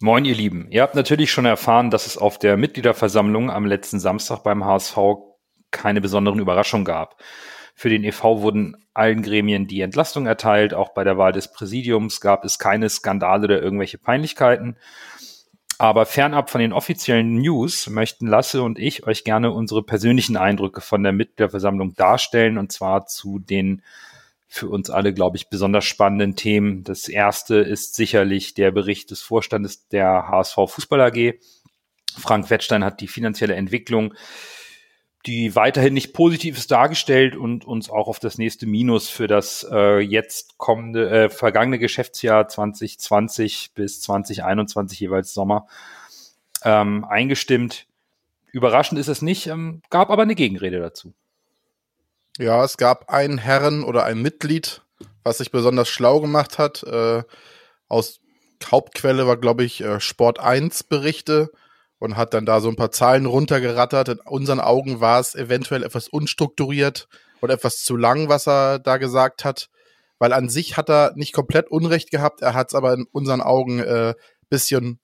Moin, ihr Lieben. Ihr habt natürlich schon erfahren, dass es auf der Mitgliederversammlung am letzten Samstag beim HSV keine besonderen Überraschungen gab. Für den EV wurden allen Gremien die Entlastung erteilt. Auch bei der Wahl des Präsidiums gab es keine Skandale oder irgendwelche Peinlichkeiten. Aber fernab von den offiziellen News möchten Lasse und ich euch gerne unsere persönlichen Eindrücke von der Mitgliederversammlung darstellen und zwar zu den für uns alle, glaube ich, besonders spannenden Themen. Das erste ist sicherlich der Bericht des Vorstandes der HSV Fußball AG. Frank Wettstein hat die finanzielle Entwicklung, die weiterhin nicht positiv ist, dargestellt und uns auch auf das nächste Minus für das äh, jetzt kommende, äh, vergangene Geschäftsjahr 2020 bis 2021 jeweils Sommer ähm, eingestimmt. Überraschend ist es nicht, ähm, gab aber eine Gegenrede dazu. Ja, es gab einen Herren oder ein Mitglied, was sich besonders schlau gemacht hat. Äh, aus Hauptquelle war, glaube ich, äh, Sport 1 Berichte und hat dann da so ein paar Zahlen runtergerattert. In unseren Augen war es eventuell etwas unstrukturiert und etwas zu lang, was er da gesagt hat. Weil an sich hat er nicht komplett Unrecht gehabt, er hat es aber in unseren Augen äh, bisschen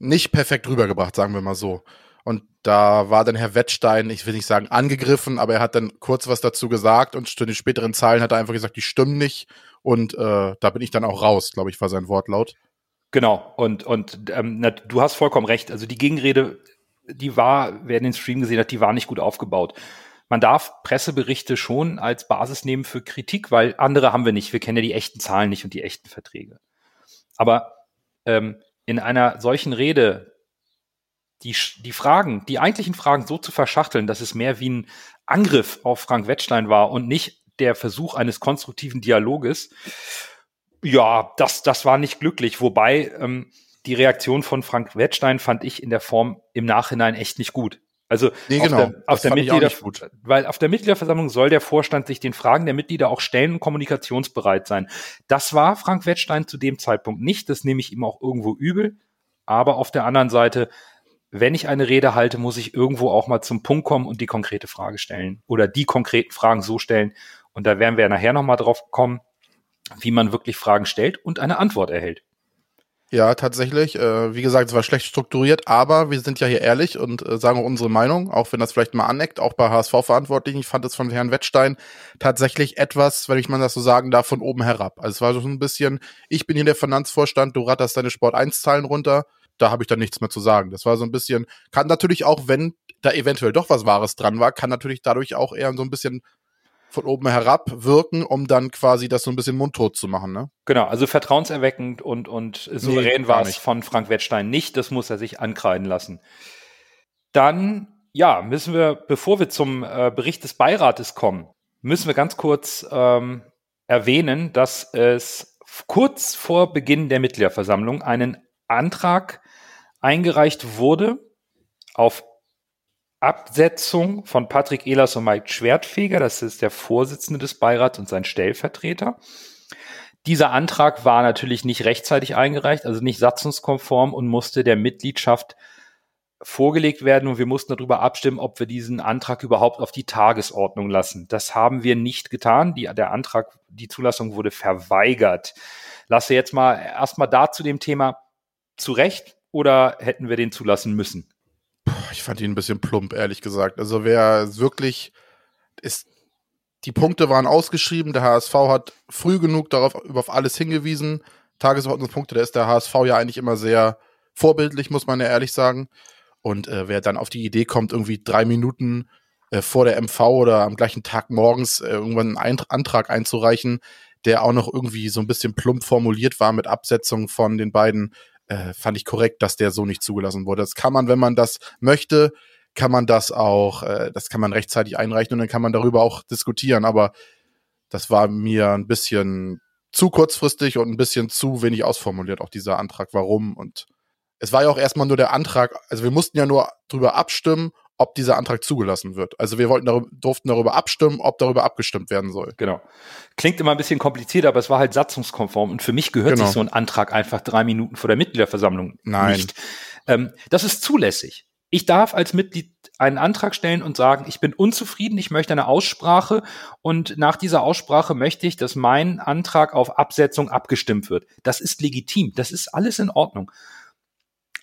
nicht perfekt rübergebracht, sagen wir mal so. Und da war dann Herr Wettstein, ich will nicht sagen angegriffen, aber er hat dann kurz was dazu gesagt und zu den späteren Zahlen hat er einfach gesagt, die stimmen nicht. Und äh, da bin ich dann auch raus, glaube ich, war sein Wortlaut. Genau, und, und ähm, na, du hast vollkommen recht. Also die Gegenrede, die war, wer den Stream gesehen hat, die war nicht gut aufgebaut. Man darf Presseberichte schon als Basis nehmen für Kritik, weil andere haben wir nicht. Wir kennen ja die echten Zahlen nicht und die echten Verträge. Aber ähm, in einer solchen Rede die, die Fragen, die eigentlichen Fragen so zu verschachteln, dass es mehr wie ein Angriff auf Frank Wettstein war und nicht der Versuch eines konstruktiven Dialoges, ja, das, das war nicht glücklich. Wobei ähm, die Reaktion von Frank Wettstein fand ich in der Form im Nachhinein echt nicht gut. Also nee, genau. auf der, auf der Mitglieder, weil auf der Mitgliederversammlung soll der Vorstand sich den Fragen der Mitglieder auch stellen und kommunikationsbereit sein. Das war Frank Wettstein zu dem Zeitpunkt nicht. Das nehme ich ihm auch irgendwo übel. Aber auf der anderen Seite wenn ich eine Rede halte, muss ich irgendwo auch mal zum Punkt kommen und die konkrete Frage stellen oder die konkreten Fragen so stellen. Und da werden wir nachher nochmal drauf kommen, wie man wirklich Fragen stellt und eine Antwort erhält. Ja, tatsächlich. Äh, wie gesagt, es war schlecht strukturiert, aber wir sind ja hier ehrlich und äh, sagen auch unsere Meinung, auch wenn das vielleicht mal aneckt, auch bei HSV-Verantwortlichen. Ich fand es von Herrn Wettstein tatsächlich etwas, wenn ich mal das so sagen darf, von oben herab. Also es war so ein bisschen, ich bin hier der Finanzvorstand, du ratterst deine Sport-1-Zahlen runter da habe ich dann nichts mehr zu sagen. Das war so ein bisschen, kann natürlich auch, wenn da eventuell doch was Wahres dran war, kann natürlich dadurch auch eher so ein bisschen von oben herab wirken, um dann quasi das so ein bisschen mundtot zu machen, ne? Genau, also vertrauenserweckend und, und souverän nee, war es von Frank Wettstein nicht. Das muss er sich ankreiden lassen. Dann, ja, müssen wir, bevor wir zum äh, Bericht des Beirates kommen, müssen wir ganz kurz ähm, erwähnen, dass es kurz vor Beginn der Mitgliederversammlung einen Antrag eingereicht wurde auf Absetzung von Patrick Ehlers und Mike Schwertfeger, das ist der Vorsitzende des Beirats und sein Stellvertreter. Dieser Antrag war natürlich nicht rechtzeitig eingereicht, also nicht satzungskonform und musste der Mitgliedschaft vorgelegt werden und wir mussten darüber abstimmen, ob wir diesen Antrag überhaupt auf die Tagesordnung lassen. Das haben wir nicht getan. Die, der Antrag, die Zulassung wurde verweigert. Lasse jetzt mal erstmal da zu dem Thema zurecht oder hätten wir den zulassen müssen? Ich fand ihn ein bisschen plump, ehrlich gesagt. Also wer wirklich ist, die Punkte waren ausgeschrieben, der HSV hat früh genug darauf auf alles hingewiesen. Tagesordnungspunkte, da ist der HSV ja eigentlich immer sehr vorbildlich, muss man ja ehrlich sagen. Und äh, wer dann auf die Idee kommt, irgendwie drei Minuten äh, vor der MV oder am gleichen Tag morgens äh, irgendwann einen Antrag einzureichen, der auch noch irgendwie so ein bisschen plump formuliert war mit Absetzung von den beiden äh, fand ich korrekt, dass der so nicht zugelassen wurde. Das kann man, wenn man das möchte, kann man das auch, äh, das kann man rechtzeitig einreichen und dann kann man darüber auch diskutieren. Aber das war mir ein bisschen zu kurzfristig und ein bisschen zu wenig ausformuliert, auch dieser Antrag, warum. Und es war ja auch erstmal nur der Antrag, also wir mussten ja nur drüber abstimmen, ob dieser Antrag zugelassen wird. Also wir wollten darüber, durften darüber abstimmen, ob darüber abgestimmt werden soll. Genau. Klingt immer ein bisschen kompliziert, aber es war halt satzungskonform und für mich gehört genau. sich so ein Antrag einfach drei Minuten vor der Mitgliederversammlung Nein. nicht. Ähm, das ist zulässig. Ich darf als Mitglied einen Antrag stellen und sagen, ich bin unzufrieden, ich möchte eine Aussprache und nach dieser Aussprache möchte ich, dass mein Antrag auf Absetzung abgestimmt wird. Das ist legitim, das ist alles in Ordnung.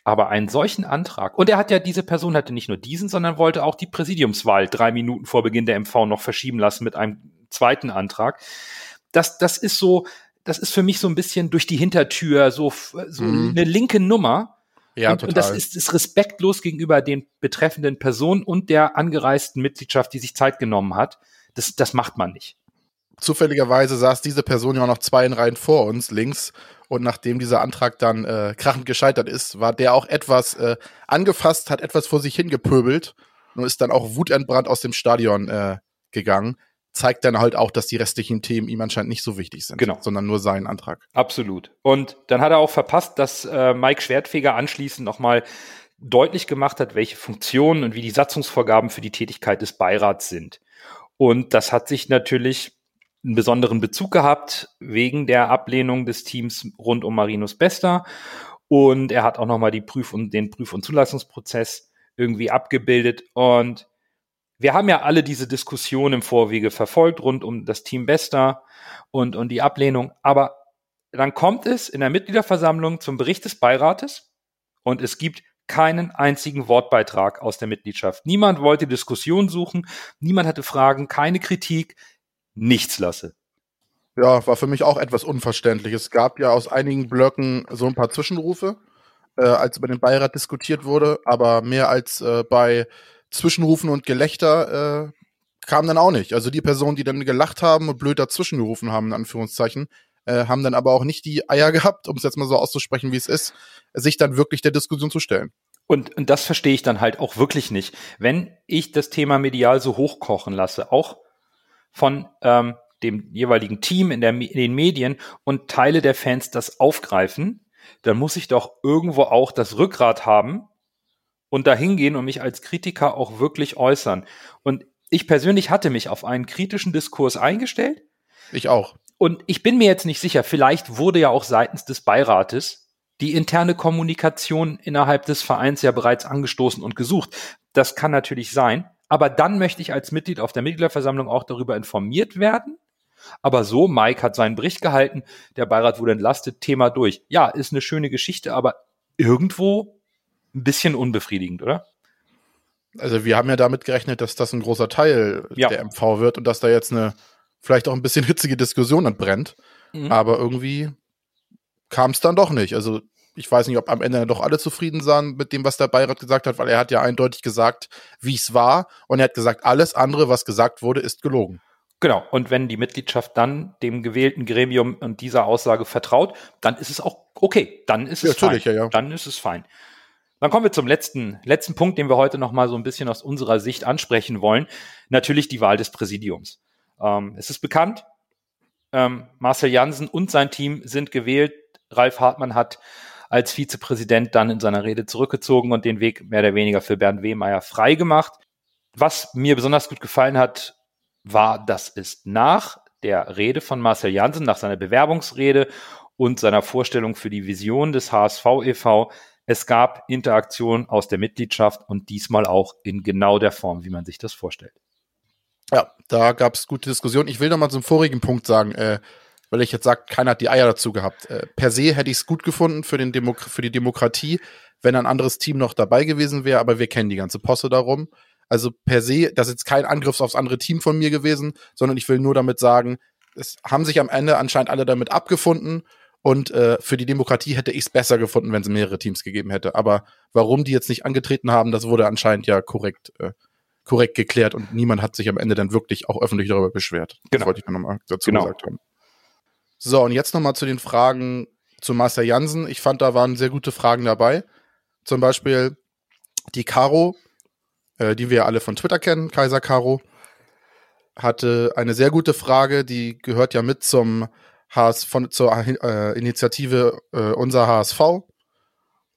Aber einen solchen Antrag, und er hat ja, diese Person hatte nicht nur diesen, sondern wollte auch die Präsidiumswahl drei Minuten vor Beginn der MV noch verschieben lassen mit einem zweiten Antrag. Das, das ist so, das ist für mich so ein bisschen durch die Hintertür, so, so mhm. eine linke Nummer. Ja, und, total. und das ist, ist respektlos gegenüber den betreffenden Personen und der angereisten Mitgliedschaft, die sich Zeit genommen hat. Das, das macht man nicht. Zufälligerweise saß diese Person ja auch noch zwei in Reihen vor uns, links. Und nachdem dieser Antrag dann äh, krachend gescheitert ist, war der auch etwas äh, angefasst, hat etwas vor sich hingepöbelt und ist dann auch wutentbrannt aus dem Stadion äh, gegangen zeigt dann halt auch, dass die restlichen Themen ihm anscheinend nicht so wichtig sind, genau. sondern nur sein Antrag. Absolut. Und dann hat er auch verpasst, dass äh, Mike Schwertfeger anschließend nochmal deutlich gemacht hat, welche Funktionen und wie die Satzungsvorgaben für die Tätigkeit des Beirats sind. Und das hat sich natürlich einen besonderen Bezug gehabt wegen der Ablehnung des Teams rund um Marinus Bester. Und er hat auch nochmal die Prüf- und den Prüf- und Zulassungsprozess irgendwie abgebildet. Und wir haben ja alle diese Diskussion im Vorwege verfolgt rund um das Team Bester und, und die Ablehnung. Aber dann kommt es in der Mitgliederversammlung zum Bericht des Beirates und es gibt keinen einzigen Wortbeitrag aus der Mitgliedschaft. Niemand wollte Diskussion suchen, niemand hatte Fragen, keine Kritik, nichts lasse. Ja, war für mich auch etwas unverständlich. Es gab ja aus einigen Blöcken so ein paar Zwischenrufe, äh, als über den Beirat diskutiert wurde, aber mehr als äh, bei Zwischenrufen und Gelächter äh, kam dann auch nicht. Also die Personen, die dann gelacht haben und blöd dazwischen gerufen haben, in Anführungszeichen, äh, haben dann aber auch nicht die Eier gehabt, um es jetzt mal so auszusprechen, wie es ist, sich dann wirklich der Diskussion zu stellen. Und, und das verstehe ich dann halt auch wirklich nicht. Wenn ich das Thema medial so hochkochen lasse, auch von ähm, dem jeweiligen Team in, der, in den Medien und Teile der Fans das aufgreifen, dann muss ich doch irgendwo auch das Rückgrat haben, und dahin gehen und mich als Kritiker auch wirklich äußern. Und ich persönlich hatte mich auf einen kritischen Diskurs eingestellt. Ich auch. Und ich bin mir jetzt nicht sicher, vielleicht wurde ja auch seitens des Beirates die interne Kommunikation innerhalb des Vereins ja bereits angestoßen und gesucht. Das kann natürlich sein. Aber dann möchte ich als Mitglied auf der Mitgliederversammlung auch darüber informiert werden. Aber so, Mike hat seinen Bericht gehalten, der Beirat wurde entlastet, Thema durch. Ja, ist eine schöne Geschichte, aber irgendwo ein bisschen unbefriedigend, oder? Also wir haben ja damit gerechnet, dass das ein großer Teil ja. der MV wird und dass da jetzt eine vielleicht auch ein bisschen hitzige Diskussion entbrennt. Mhm. Aber irgendwie kam es dann doch nicht. Also ich weiß nicht, ob am Ende doch alle zufrieden waren mit dem, was der Beirat gesagt hat, weil er hat ja eindeutig gesagt, wie es war. Und er hat gesagt, alles andere, was gesagt wurde, ist gelogen. Genau. Und wenn die Mitgliedschaft dann dem gewählten Gremium und dieser Aussage vertraut, dann ist es auch okay. Dann ist es ja, fein. Ja, ja. Dann ist es fein. Dann kommen wir zum letzten, letzten Punkt, den wir heute noch mal so ein bisschen aus unserer Sicht ansprechen wollen. Natürlich die Wahl des Präsidiums. Ähm, es ist bekannt, ähm, Marcel Jansen und sein Team sind gewählt. Ralf Hartmann hat als Vizepräsident dann in seiner Rede zurückgezogen und den Weg mehr oder weniger für Bernd Wehmeier freigemacht. Was mir besonders gut gefallen hat, war, dass es nach der Rede von Marcel Jansen, nach seiner Bewerbungsrede und seiner Vorstellung für die Vision des HSV e.V. Es gab Interaktion aus der Mitgliedschaft und diesmal auch in genau der Form, wie man sich das vorstellt. Ja, da gab es gute Diskussionen. Ich will noch mal zum vorigen Punkt sagen, äh, weil ich jetzt sage, keiner hat die Eier dazu gehabt. Äh, per se hätte ich es gut gefunden für, den Demo für die Demokratie, wenn ein anderes Team noch dabei gewesen wäre, aber wir kennen die ganze Posse darum. Also per se, das ist jetzt kein Angriff aufs andere Team von mir gewesen, sondern ich will nur damit sagen, es haben sich am Ende anscheinend alle damit abgefunden und äh, für die Demokratie hätte ich es besser gefunden, wenn es mehrere Teams gegeben hätte. Aber warum die jetzt nicht angetreten haben, das wurde anscheinend ja korrekt, äh, korrekt geklärt und niemand hat sich am Ende dann wirklich auch öffentlich darüber beschwert. Genau. Das wollte ich nochmal dazu genau. gesagt haben. So, und jetzt nochmal zu den Fragen zu Master Jansen. Ich fand, da waren sehr gute Fragen dabei. Zum Beispiel die Caro, äh, die wir alle von Twitter kennen, Kaiser Caro, hatte eine sehr gute Frage, die gehört ja mit zum HS, von, zur äh, Initiative äh, Unser HSV.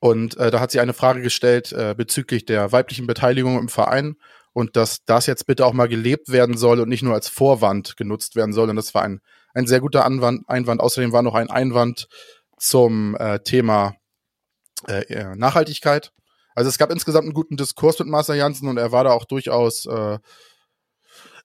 Und äh, da hat sie eine Frage gestellt äh, bezüglich der weiblichen Beteiligung im Verein und dass das jetzt bitte auch mal gelebt werden soll und nicht nur als Vorwand genutzt werden soll. Und das war ein, ein sehr guter Anwand, Einwand. Außerdem war noch ein Einwand zum äh, Thema äh, Nachhaltigkeit. Also es gab insgesamt einen guten Diskurs mit Marcel Janssen und er war da auch durchaus äh,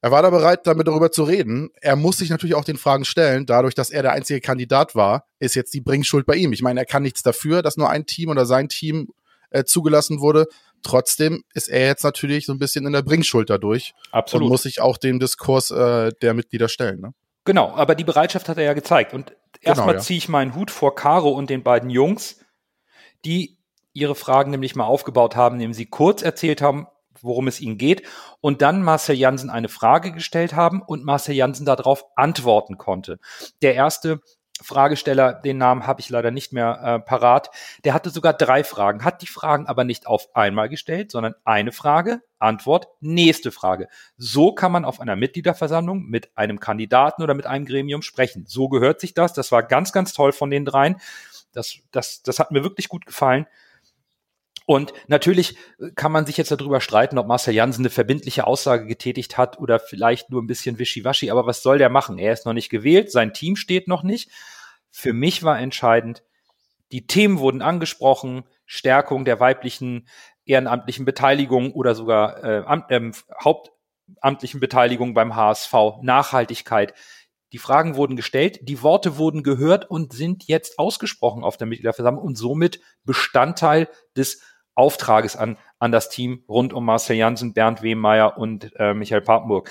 er war da bereit, damit darüber zu reden. Er muss sich natürlich auch den Fragen stellen. Dadurch, dass er der einzige Kandidat war, ist jetzt die Bringschuld bei ihm. Ich meine, er kann nichts dafür, dass nur ein Team oder sein Team äh, zugelassen wurde. Trotzdem ist er jetzt natürlich so ein bisschen in der Bringschuld dadurch. Absolut. Und muss sich auch dem Diskurs äh, der Mitglieder stellen. Ne? Genau, aber die Bereitschaft hat er ja gezeigt. Und erstmal Genau, ja. ziehe ich meinen Hut vor Caro und den beiden Jungs, die ihre Fragen nämlich mal aufgebaut haben, indem sie kurz erzählt haben, worum es ihnen geht und dann Marcel Jansen eine Frage gestellt haben und Marcel Jansen darauf antworten konnte. Der erste Fragesteller, den Namen habe ich leider nicht mehr äh, parat, der hatte sogar drei Fragen, hat die Fragen aber nicht auf einmal gestellt, sondern eine Frage, Antwort, nächste Frage. So kann man auf einer Mitgliederversammlung mit einem Kandidaten oder mit einem Gremium sprechen. So gehört sich das. Das war ganz, ganz toll von den dreien. Das, das, das hat mir wirklich gut gefallen. Und natürlich kann man sich jetzt darüber streiten, ob Marcel Jansen eine verbindliche Aussage getätigt hat oder vielleicht nur ein bisschen wischiwaschi. Aber was soll der machen? Er ist noch nicht gewählt, sein Team steht noch nicht. Für mich war entscheidend, die Themen wurden angesprochen, Stärkung der weiblichen ehrenamtlichen Beteiligung oder sogar äh, Amt, ähm, hauptamtlichen Beteiligung beim HSV, Nachhaltigkeit. Die Fragen wurden gestellt, die Worte wurden gehört und sind jetzt ausgesprochen auf der Mitgliederversammlung und somit Bestandteil des Auftrages an, an das Team rund um Marcel Janssen, Bernd Wehmeier und äh, Michael Papenburg.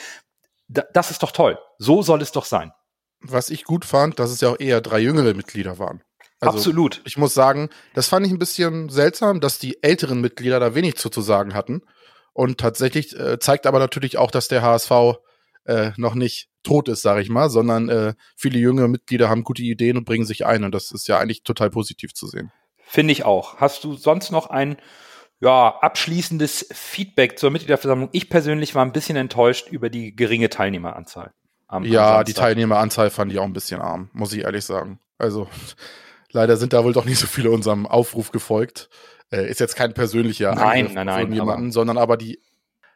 Da, das ist doch toll. So soll es doch sein. Was ich gut fand, dass es ja auch eher drei jüngere Mitglieder waren. Also, Absolut. Ich muss sagen, das fand ich ein bisschen seltsam, dass die älteren Mitglieder da wenig zu, zu sagen hatten. Und tatsächlich äh, zeigt aber natürlich auch, dass der HSV äh, noch nicht tot ist, sage ich mal, sondern äh, viele jüngere Mitglieder haben gute Ideen und bringen sich ein. Und das ist ja eigentlich total positiv zu sehen. Finde ich auch. Hast du sonst noch ein ja, abschließendes Feedback zur Mitgliederversammlung? Ich persönlich war ein bisschen enttäuscht über die geringe Teilnehmeranzahl. am- am Ja, die Samstag. Teilnehmeranzahl fand ich auch ein bisschen arm, muss ich ehrlich sagen. Also leider sind da wohl doch nicht so viele unserem Aufruf gefolgt. Äh, ist jetzt kein persönlicher Nein, Angriff nein, nein, irgendjemanden, sondern aber die,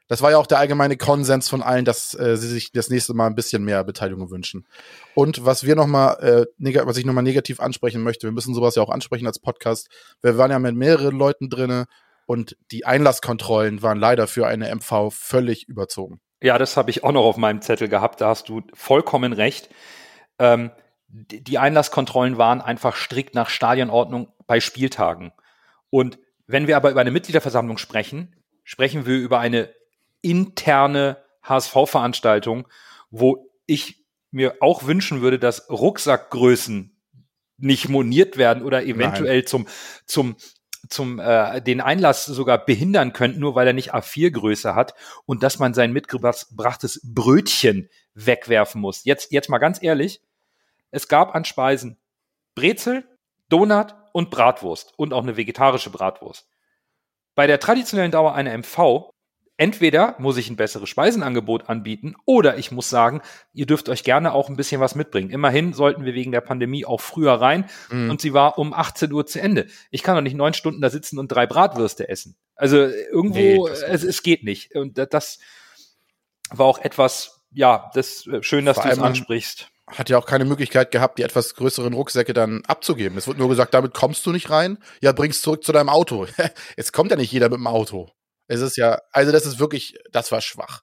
das war ja auch der allgemeine Konsens von allen, dass äh, sie sich das nächste Mal ein bisschen mehr Beteiligung wünschen. Und was wir noch mal, äh, was ich nochmal negativ ansprechen möchte, wir müssen sowas ja auch ansprechen als Podcast. Wir waren ja mit mehreren Leuten drinne und die Einlasskontrollen waren leider für eine MV völlig überzogen. Ja, das habe ich auch noch auf meinem Zettel gehabt. Da hast du vollkommen recht. Ähm, die Einlasskontrollen waren einfach strikt nach Stadionordnung bei Spieltagen. Und wenn wir aber über eine Mitgliederversammlung sprechen, sprechen wir über eine interne HSV-Veranstaltung, wo ich mir auch wünschen würde, dass Rucksackgrößen nicht moniert werden oder eventuell zum, zum, zum äh, den Einlass sogar behindern könnten, nur weil er nicht A4-Größe hat und dass man sein mitgebrachtes Brötchen wegwerfen muss. Jetzt, jetzt mal ganz ehrlich, es gab an Speisen Brezel, Donut und Bratwurst und auch eine vegetarische Bratwurst. Bei der traditionellen Dauer einer MV, entweder muss ich ein besseres Speisenangebot anbieten oder ich muss sagen, ihr dürft euch gerne auch ein bisschen was mitbringen. Immerhin sollten wir wegen der Pandemie auch früher rein Mhm. und sie war um 18 Uhr zu Ende. Ich kann doch nicht neun Stunden da sitzen und drei Bratwürste essen. Also irgendwo, Nee, es, es geht nicht. Und da- das war auch etwas, ja, das äh, schön, dass du es ansprichst. hat ja auch keine Möglichkeit gehabt, die etwas größeren Rucksäcke dann abzugeben. Es wird nur gesagt, damit kommst du nicht rein. Ja, bring's zurück zu deinem Auto. Jetzt kommt ja nicht jeder mit dem Auto. Es ist ja, also das ist wirklich, das war schwach.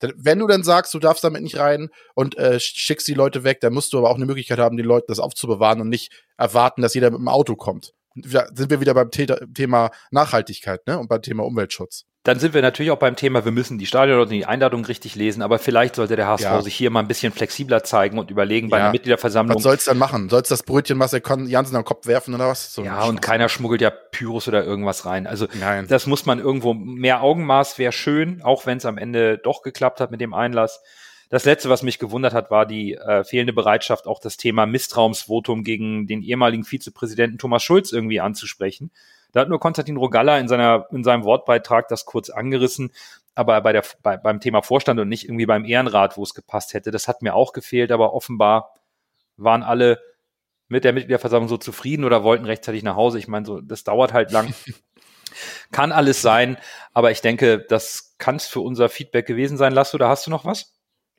Wenn du dann sagst, du darfst damit nicht rein und äh, schickst die Leute weg, dann musst du aber auch eine Möglichkeit haben, den Leuten das aufzubewahren und nicht erwarten, dass jeder mit dem Auto kommt. Da sind wir wieder beim Thema Nachhaltigkeit ne? und beim Thema Umweltschutz. Dann sind wir natürlich auch beim Thema, wir müssen die Stadion und die Einladung richtig lesen, aber vielleicht sollte der HSV Ja. sich hier mal ein bisschen flexibler zeigen und überlegen bei Ja. einer Mitgliederversammlung. Was soll's dann machen? Soll's das Brötchen Marcel Kon- Jansen am Kopf werfen oder was? So ja, und keiner schmuggelt ja Pyros oder irgendwas rein. Also Nein. das muss man irgendwo, mehr Augenmaß wäre schön, auch wenn es am Ende doch geklappt hat mit dem Einlass. Das letzte, was mich gewundert hat, war die äh, fehlende Bereitschaft, auch das Thema Misstrauensvotum gegen den ehemaligen Vizepräsidenten Thomas Schulz irgendwie anzusprechen. Da hat nur Konstantin Rogalla in, seiner, in seinem Wortbeitrag das kurz angerissen, aber bei der, bei, beim Thema Vorstand und nicht irgendwie beim Ehrenrat, wo es gepasst hätte. Das hat mir auch gefehlt, aber offenbar waren alle mit der Mitgliederversammlung so zufrieden oder wollten rechtzeitig nach Hause. Ich meine, so, das dauert halt lang. Kann alles sein, aber ich denke, das kann es für unser Feedback gewesen sein. Lass du, da hast du noch was?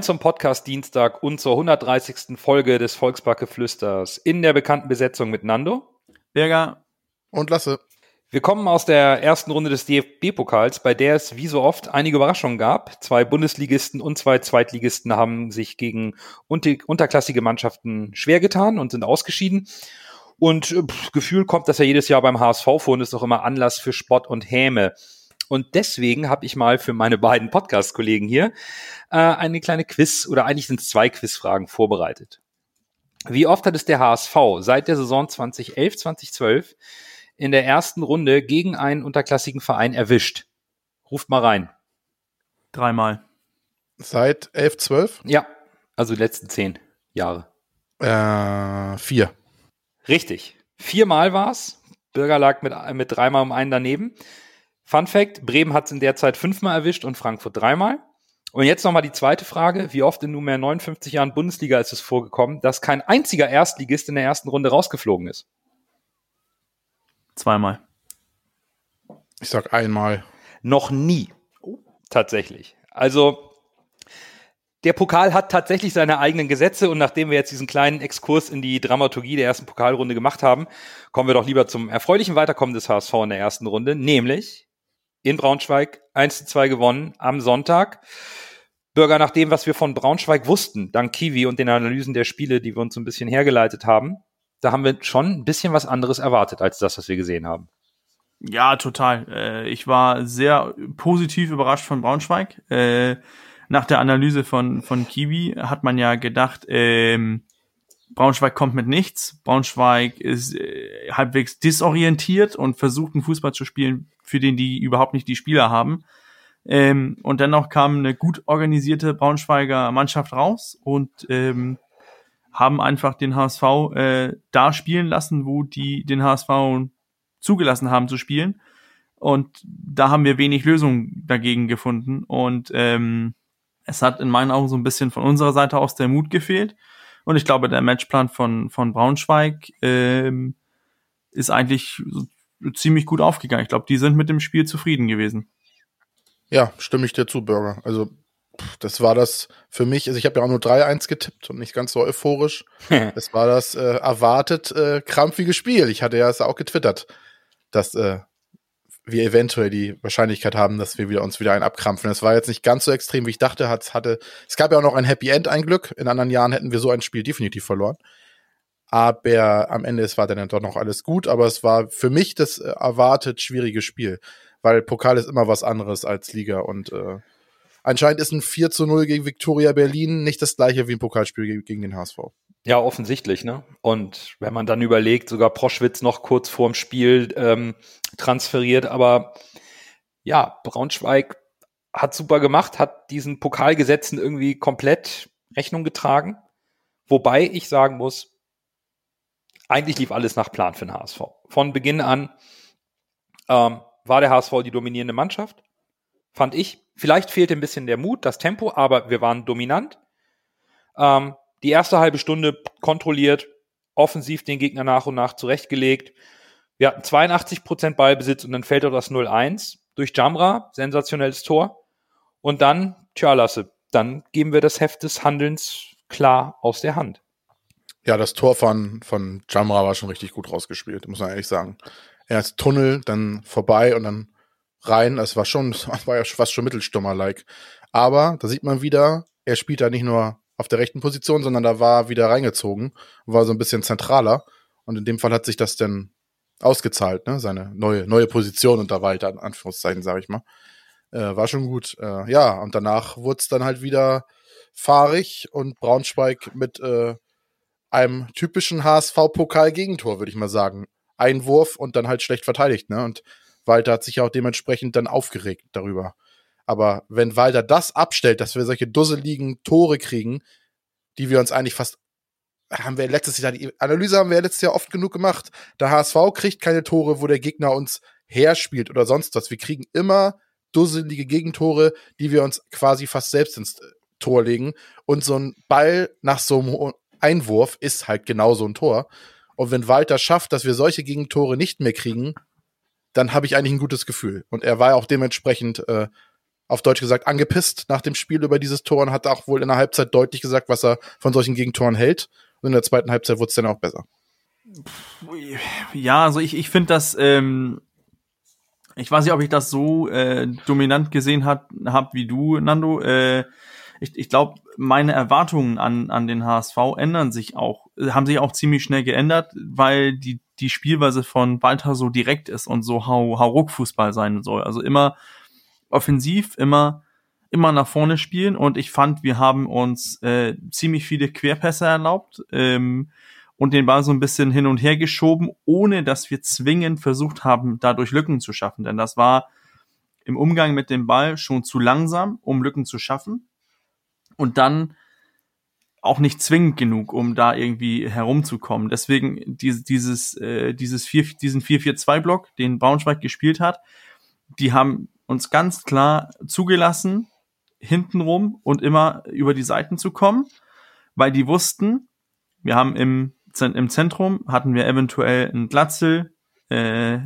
zum Podcast Dienstag und zur 130. Folge des Volksparkgeflüsters in der bekannten Besetzung mit Nando, Berger und Lasse. Wir kommen aus der ersten Runde des DFB-Pokals, bei der es wie so oft einige Überraschungen gab. Zwei Bundesligisten und zwei Zweitligisten haben sich gegen unterklassige Mannschaften schwer getan und sind ausgeschieden. Und äh, pff, Gefühl kommt das ja jedes Jahr beim HSV vor und ist auch immer Anlass für Spott und Häme. Und deswegen habe ich mal für meine beiden Podcast-Kollegen hier äh, eine kleine Quiz oder eigentlich sind es zwei Quizfragen vorbereitet. Wie oft hat es der HSV seit der Saison 2011, 2012 in der ersten Runde gegen einen unterklassigen Verein erwischt? Ruft mal rein. Dreimal. Seit 11, 12? Ja, also die letzten zehn Jahre. Äh, vier. Richtig. Viermal war's. Bürger lag mit, mit dreimal um einen daneben. Fun Fact, Bremen hat es in der Zeit fünfmal erwischt und Frankfurt dreimal. Und jetzt nochmal die zweite Frage. Wie oft in nunmehr 59 Jahren Bundesliga ist es vorgekommen, dass kein einziger Erstligist in der ersten Runde rausgeflogen ist? Zweimal. Ich sag einmal. Noch nie. Tatsächlich. Also, der Pokal hat tatsächlich seine eigenen Gesetze und nachdem wir jetzt diesen kleinen Exkurs in die Dramaturgie der ersten Pokalrunde gemacht haben, kommen wir doch lieber zum erfreulichen Weiterkommen des HSV in der ersten Runde, nämlich in Braunschweig 1 zu 2 gewonnen am Sonntag. Bürger, nach dem, was wir von Braunschweig wussten, dank Kiwi und den Analysen der Spiele, die wir uns so ein bisschen hergeleitet haben, da haben wir schon ein bisschen was anderes erwartet als das, was wir gesehen haben. Ja, total. Äh, ich war sehr positiv überrascht von Braunschweig. Äh, nach der Analyse von, von Kiwi hat man ja gedacht, ähm, Braunschweig kommt mit nichts. Braunschweig ist äh, halbwegs disorientiert und versucht einen Fußball zu spielen, für den die überhaupt nicht die Spieler haben. Ähm, und dennoch kam eine gut organisierte Braunschweiger Mannschaft raus und ähm, haben einfach den HSV äh, da spielen lassen, wo die den HSV zugelassen haben zu spielen. Und da haben wir wenig Lösungen dagegen gefunden. Und ähm, es hat in meinen Augen so ein bisschen von unserer Seite aus der Mut gefehlt. Und ich glaube, der Matchplan von, von Braunschweig ähm, ist eigentlich ziemlich gut aufgegangen. Ich glaube, die sind mit dem Spiel zufrieden gewesen. Ja, stimme ich dir zu, Burger. Also, das war das für mich, also ich habe ja auch nur 3-1 getippt und nicht ganz so euphorisch. das war das äh, erwartet äh, krampfige Spiel. Ich hatte ja es auch getwittert, dass äh, wir eventuell die Wahrscheinlichkeit haben, dass wir wieder uns wieder einen abkrampfen. Es war jetzt nicht ganz so extrem, wie ich dachte. Hat, hatte, es gab ja auch noch ein Happy End, ein Glück. In anderen Jahren hätten wir so ein Spiel definitiv verloren. Aber am Ende es war dann doch noch alles gut. Aber es war für mich das äh, erwartet schwierige Spiel, weil Pokal ist immer was anderes als Liga und äh, anscheinend ist ein 4 zu 0 gegen Viktoria Berlin nicht das gleiche wie ein Pokalspiel gegen den HSV. Ja, offensichtlich, ne? Und wenn man dann überlegt, sogar Proschwitz noch kurz vorm Spiel ähm, transferiert, aber ja, Braunschweig hat super gemacht, hat diesen Pokalgesetzen irgendwie komplett Rechnung getragen. Wobei ich sagen muss, eigentlich lief alles nach Plan für den HSV. Von Beginn an ähm, war der HSV die dominierende Mannschaft, fand ich. Vielleicht fehlte ein bisschen der Mut, das Tempo, aber wir waren dominant. Ähm, die erste halbe Stunde kontrolliert, offensiv den Gegner nach und nach zurechtgelegt. Wir hatten 82 Prozent Ballbesitz und dann fällt auch das 0-1 durch Jamra, sensationelles Tor. Und dann, tja, Lasse, dann geben wir das Heft des Handelns klar aus der Hand. Ja, das Tor von, von Jamra war schon richtig gut rausgespielt, muss man ehrlich sagen. Erst Tunnel, dann vorbei und dann rein. Das war schon, das war ja fast schon Mittelstummer-like. Aber da sieht man wieder, er spielt da nicht nur auf der rechten Position, sondern da war wieder reingezogen, war so ein bisschen zentraler. Und in dem Fall hat sich das dann ausgezahlt, ne? Seine neue, neue Position und da weiter, in Anführungszeichen, sage ich mal. Äh, war schon gut. Äh, ja, und danach wurde es dann halt wieder fahrig und Braunschweig mit äh, einem typischen HSV-Pokal-Gegentor, würde ich mal sagen. Einwurf und dann halt schlecht verteidigt, ne? Und Walter hat sich auch dementsprechend dann aufgeregt darüber. Aber wenn Walter das abstellt, dass wir solche dusseligen Tore kriegen, die wir uns eigentlich fast haben wir letztes Jahr, die Analyse haben wir letztes Jahr oft genug gemacht. Der HSV kriegt keine Tore, wo der Gegner uns herspielt oder sonst was. Wir kriegen immer dusselige Gegentore, die wir uns quasi fast selbst ins äh, Tor legen. Und so ein Ball nach so einem Einwurf ist halt genau so ein Tor. Und wenn Walter schafft, dass wir solche Gegentore nicht mehr kriegen, dann habe ich eigentlich ein gutes Gefühl. Und er war auch dementsprechend äh, auf Deutsch gesagt, angepisst nach dem Spiel über dieses Tor und hat auch wohl in der Halbzeit deutlich gesagt, was er von solchen Gegentoren hält. Und in der zweiten Halbzeit wurde es dann auch besser. Ja, also ich, ich finde das, ähm, ich weiß nicht, ob ich das so äh, dominant gesehen habe hab wie du, Nando. Äh, ich ich glaube, meine Erwartungen an, an den HSV ändern sich auch, haben sich auch ziemlich schnell geändert, weil die, die Spielweise von Walter so direkt ist und so hau, hau ruck Fußball sein soll. Also immer offensiv, immer, immer nach vorne spielen und ich fand, wir haben uns äh, ziemlich viele Querpässe erlaubt ähm, und den Ball so ein bisschen hin und her geschoben, ohne dass wir zwingend versucht haben, dadurch Lücken zu schaffen. Denn das war im Umgang mit dem Ball schon zu langsam, um Lücken zu schaffen. Und dann auch nicht zwingend genug, um da irgendwie herumzukommen. Deswegen dieses, dieses, äh, dieses 4, diesen 4-4-2-Block, den Braunschweig gespielt hat, die haben uns ganz klar zugelassen, hintenrum und immer über die Seiten zu kommen, weil die wussten, wir haben im, im Zentrum hatten wir eventuell einen Glatzel äh,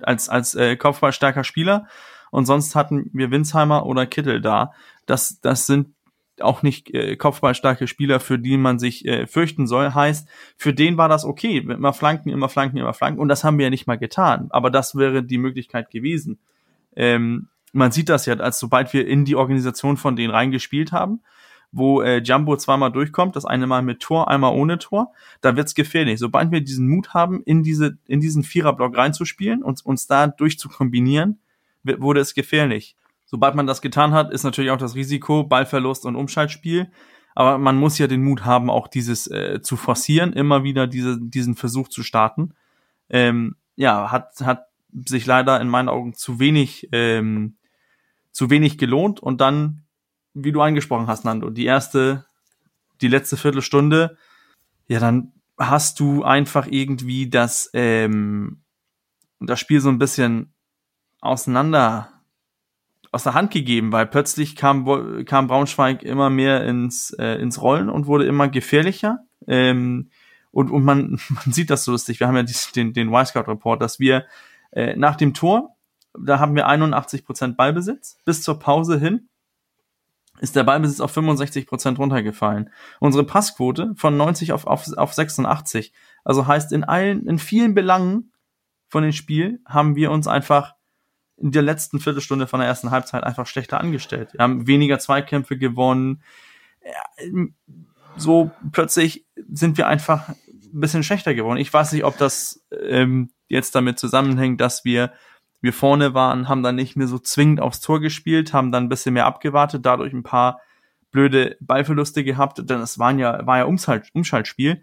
als, als äh, kopfballstarker Spieler und sonst hatten wir Winsheimer oder Kittel da. Das, das sind auch nicht äh, kopfballstarke Spieler, für die man sich äh, fürchten soll. Heißt, für den war das okay. Immer Flanken, immer Flanken, immer Flanken. Und das haben wir ja nicht mal getan. Aber das wäre die Möglichkeit gewesen. Ähm, man sieht das ja, als sobald wir in die Organisation von denen reingespielt haben, wo äh, Jumbo zweimal durchkommt, das eine Mal mit Tor, einmal ohne Tor, da wird's gefährlich. Sobald wir diesen Mut haben, in diese in diesen Viererblock reinzuspielen und uns da durchzukombinieren, wurde es gefährlich. Sobald man das getan hat, ist natürlich auch das Risiko Ballverlust und Umschaltspiel. Aber man muss ja den Mut haben, auch dieses äh, zu forcieren, immer wieder diese, diesen Versuch zu starten. Ähm, ja, hat, hat sich leider in meinen Augen zu wenig, ähm, zu wenig gelohnt. Und dann, wie du angesprochen hast, Nando, die erste, die letzte Viertelstunde, ja, dann hast du einfach irgendwie das, ähm, das Spiel so ein bisschen auseinander aus der Hand gegeben, weil plötzlich kam, kam Braunschweig immer mehr ins, äh, ins Rollen und wurde immer gefährlicher. Ähm, und, und man, man sieht das so lustig. Wir haben ja den, den Y-Scout-Report, dass wir äh, nach dem Tor, da haben wir 81 Prozent Ballbesitz. Bis zur Pause hin ist der Ballbesitz auf 65 Prozent runtergefallen. Unsere Passquote von 90 auf, auf, auf 86. Also heißt, in allen, in vielen Belangen von dem Spiel haben wir uns einfach in der letzten Viertelstunde von der ersten Halbzeit einfach schlechter angestellt. Wir haben weniger Zweikämpfe gewonnen. So plötzlich sind wir einfach ein bisschen schlechter geworden. Ich weiß nicht, ob das ähm, jetzt damit zusammenhängt, dass wir wir vorne waren, haben dann nicht mehr so zwingend aufs Tor gespielt, haben dann ein bisschen mehr abgewartet, dadurch ein paar blöde Ballverluste gehabt, denn es waren ja, war ja Umschalt, Umschaltspiel.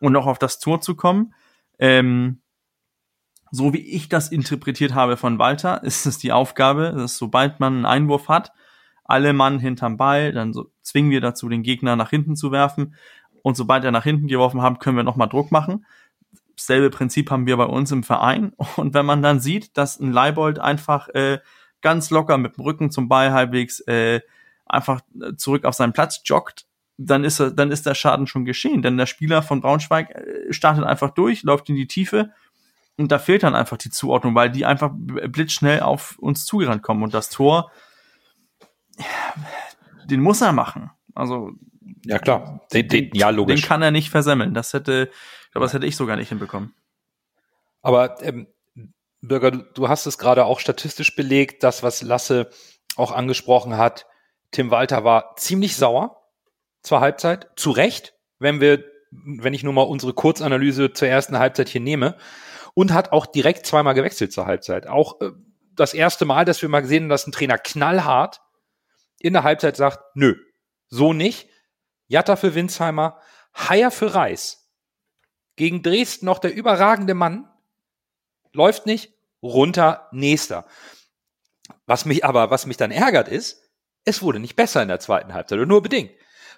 Und noch auf das Tor zu kommen, ähm, so wie ich das interpretiert habe von Walter, ist es die Aufgabe, dass sobald man einen Einwurf hat, alle Mann hinterm Ball, dann so zwingen wir dazu, den Gegner nach hinten zu werfen. Und sobald er nach hinten geworfen haben, können wir nochmal Druck machen selbe Prinzip haben wir bei uns im Verein. Und wenn man dann sieht, dass ein Leibold einfach äh, ganz locker mit dem Rücken zum Ball halbwegs äh, einfach äh, zurück auf seinen Platz joggt, dann ist er, dann ist der Schaden schon geschehen. Denn der Spieler von Braunschweig äh, startet einfach durch, läuft in die Tiefe und da fehlt dann einfach die Zuordnung, weil die einfach blitzschnell auf uns zugerannt kommen. Und das Tor, den muss er machen. Also ja klar, den, den, ja logisch. Den kann er nicht versemmeln. Das hätte ich glaube, das hätte ich sogar nicht hinbekommen. Aber ähm, Bürger, du, hast es gerade auch statistisch belegt, das, was Lasse auch angesprochen hat. Tim Walter war ziemlich sauer zur Halbzeit, zu Recht, wenn wir, wenn ich nur mal unsere Kurzanalyse zur ersten Halbzeit hier nehme, und hat auch direkt zweimal gewechselt zur Halbzeit. Auch äh, das erste Mal, dass wir mal gesehen haben, dass ein Trainer knallhart in der Halbzeit sagt, nö, so nicht. Jatta für Winsheimer, Haier für Reis gegen Dresden noch der überragende Mann. Läuft nicht, runter, nächster. Was mich aber, was mich dann ärgert ist, es wurde nicht besser in der zweiten Halbzeit, nur bedingt.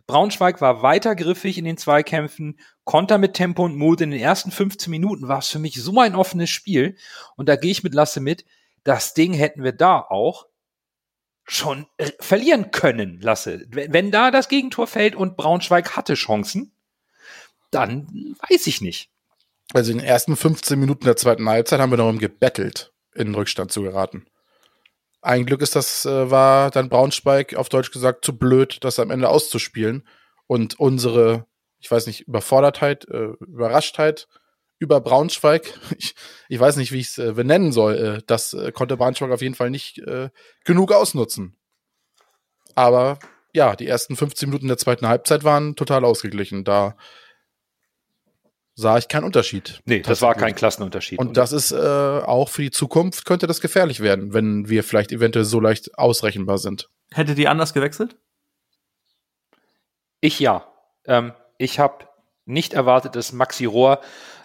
Braunschweig war weiter griffig in den Zweikämpfen, Konter mit Tempo und Mut. In den ersten 15 Minuten war es für mich so ein offenes Spiel. Und da gehe ich mit Lasse mit. Das Ding hätten wir da auch schon äh, verlieren können, Lasse. Wenn da das Gegentor fällt und Braunschweig hatte Chancen, dann weiß ich nicht. Also in den ersten 15 Minuten der zweiten Halbzeit haben wir darum gebettelt, in den Rückstand zu geraten. Ein Glück ist das, äh, war dann Braunschweig auf Deutsch gesagt zu blöd, das am Ende auszuspielen. Und unsere, ich weiß nicht, Überfordertheit, äh, Überraschtheit über Braunschweig, ich, ich weiß nicht, wie ich es äh, benennen soll, das konnte Braunschweig auf jeden Fall nicht genug ausnutzen. Aber ja, die ersten 15 Minuten der zweiten Halbzeit waren total ausgeglichen. Da sah ich keinen Unterschied. Nee, das war kein Klassenunterschied. Und das ist äh, auch für die Zukunft könnte das gefährlich werden, wenn wir vielleicht eventuell so leicht ausrechenbar sind. Hätte die anders gewechselt? Ich ja. Ähm, ich habe nicht erwartet, dass Maxi Rohr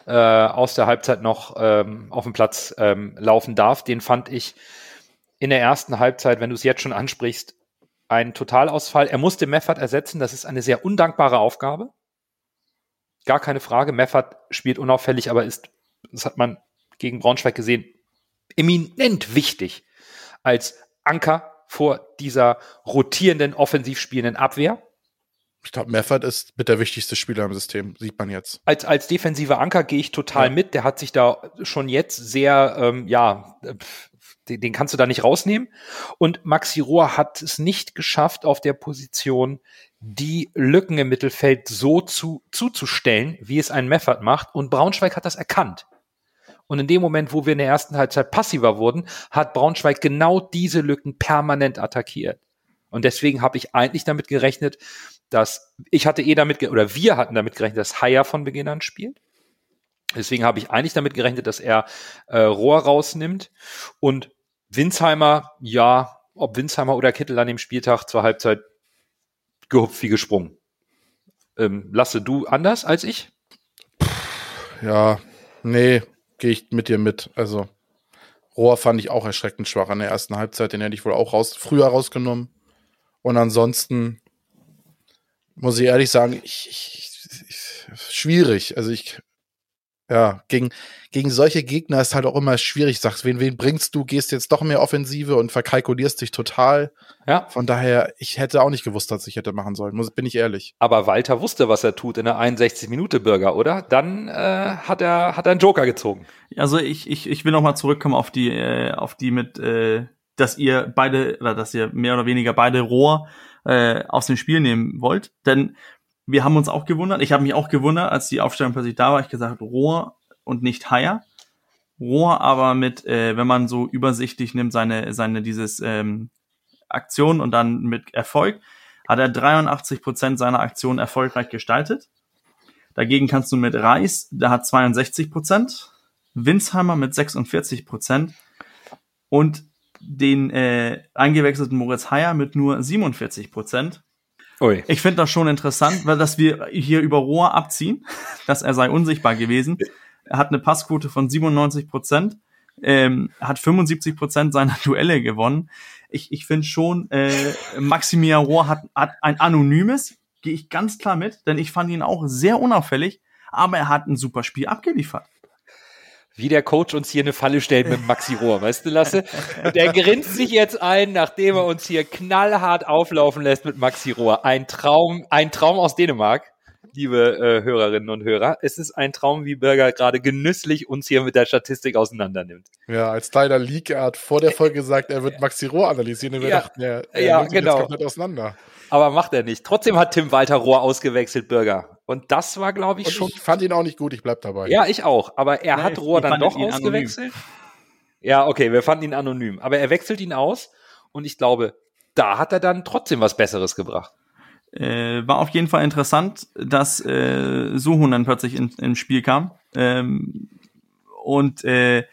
äh, aus der Halbzeit noch ähm, auf dem Platz ähm, laufen darf. Den fand ich in der ersten Halbzeit, wenn du es jetzt schon ansprichst, ein Totalausfall. Er musste Meffert ersetzen. Das ist eine sehr undankbare Aufgabe. Gar keine Frage. Meffert spielt unauffällig, aber ist, das hat man gegen Braunschweig gesehen, eminent wichtig als Anker vor dieser rotierenden, offensiv spielenden Abwehr. Ich glaube, Meffert ist mit der wichtigste Spieler im System, sieht man jetzt. Als, als defensiver Anker gehe ich total ja. mit. Der hat sich da schon jetzt sehr, ähm, ja, den, den kannst du da nicht rausnehmen. Und Maxi Rohr hat es nicht geschafft, auf der Position die Lücken im Mittelfeld so zu, zuzustellen, wie es ein Meffert macht. Und Braunschweig hat das erkannt. Und in dem Moment, wo wir in der ersten Halbzeit passiver wurden, hat Braunschweig genau diese Lücken permanent attackiert. Und deswegen habe ich eigentlich damit gerechnet, dass ich hatte eh damit, oder wir hatten damit gerechnet, dass Haier von Beginn an spielt. Deswegen habe ich eigentlich damit gerechnet, dass er äh, Rohr rausnimmt. Und Winsheimer, ja, ob Winsheimer oder Kittel an dem Spieltag zur Halbzeit gehupft wie gesprungen. Ähm, Lasse, du anders als ich? Ja, nee, gehe ich mit dir mit. Also, Rohr fand ich auch erschreckend schwach in der ersten Halbzeit. Den hätte ich wohl auch raus, früher rausgenommen. Und ansonsten muss ich ehrlich sagen, ich, ich, ich, schwierig. Also ich ja, gegen, gegen solche Gegner ist halt auch immer schwierig. Sagst, wen, wen bringst du? Gehst jetzt doch mehr Offensive und verkalkulierst dich total. Ja. Von daher, ich hätte auch nicht gewusst, was ich hätte machen sollen. Muss, bin ich ehrlich. Aber Walter wusste, was er tut in der 61 Minute Bürger, oder? Dann äh, hat er hat er einen Joker gezogen. Also ich, ich, ich will noch mal zurückkommen auf die äh, auf die mit, äh, dass ihr beide oder dass ihr mehr oder weniger beide Rohr äh, aus dem Spiel nehmen wollt. Denn wir haben uns auch gewundert, ich habe mich auch gewundert, als die Aufstellung plötzlich da war, ich gesagt, Rohr und nicht Haier. Rohr aber mit, äh, wenn man so übersichtlich nimmt, seine, seine dieses ähm, Aktion und dann mit Erfolg, hat er 83 Prozent seiner Aktionen erfolgreich gestaltet. Dagegen kannst du mit Reis, der hat 62 Prozent, Winsheimer mit 46 Prozent und den äh, eingewechselten Moritz Heyer mit nur 47 Prozent. Ui. Ich finde das schon interessant, weil dass wir hier über Rohr abziehen, dass er sei unsichtbar gewesen. Er hat eine Passquote von 97 Prozent, ähm, hat 75 Prozent seiner Duelle gewonnen. Ich, ich finde schon, äh, Maximilian Rohr hat, hat ein anonymes, gehe ich ganz klar mit, denn ich fand ihn auch sehr unauffällig, aber er hat ein super Spiel abgeliefert wie der Coach uns hier eine Falle stellt mit Maxi Rohr, weißt du, Lasse? Und er grinst sich jetzt ein, nachdem er uns hier knallhart auflaufen lässt mit Maxi Rohr. Ein Traum, ein Traum aus Dänemark, liebe äh, Hörerinnen und Hörer. Es ist ein Traum, wie Bürger gerade genüsslich uns hier mit der Statistik auseinandernimmt. Ja, als kleiner Leak, er hat vor der Folge gesagt, er wird Maxi Rohr analysieren und wir ja, dachten, er, er ja, genau. komplett auseinander. Aber macht er nicht. Trotzdem hat Tim Walter Rohr ausgewechselt, Bürger. Und das war, glaube ich, und schon. Ich fand ihn auch nicht gut, ich bleib dabei. Ja, ich auch. Aber er ja, hat Rohr dann doch ausgewechselt. Anonym. Ja, okay, wir fanden ihn anonym. Aber er wechselt ihn aus und ich glaube, da hat er dann trotzdem was Besseres gebracht. Äh, war auf jeden Fall interessant, dass äh, Suhun dann plötzlich in, ins Spiel kam. Ähm, und äh,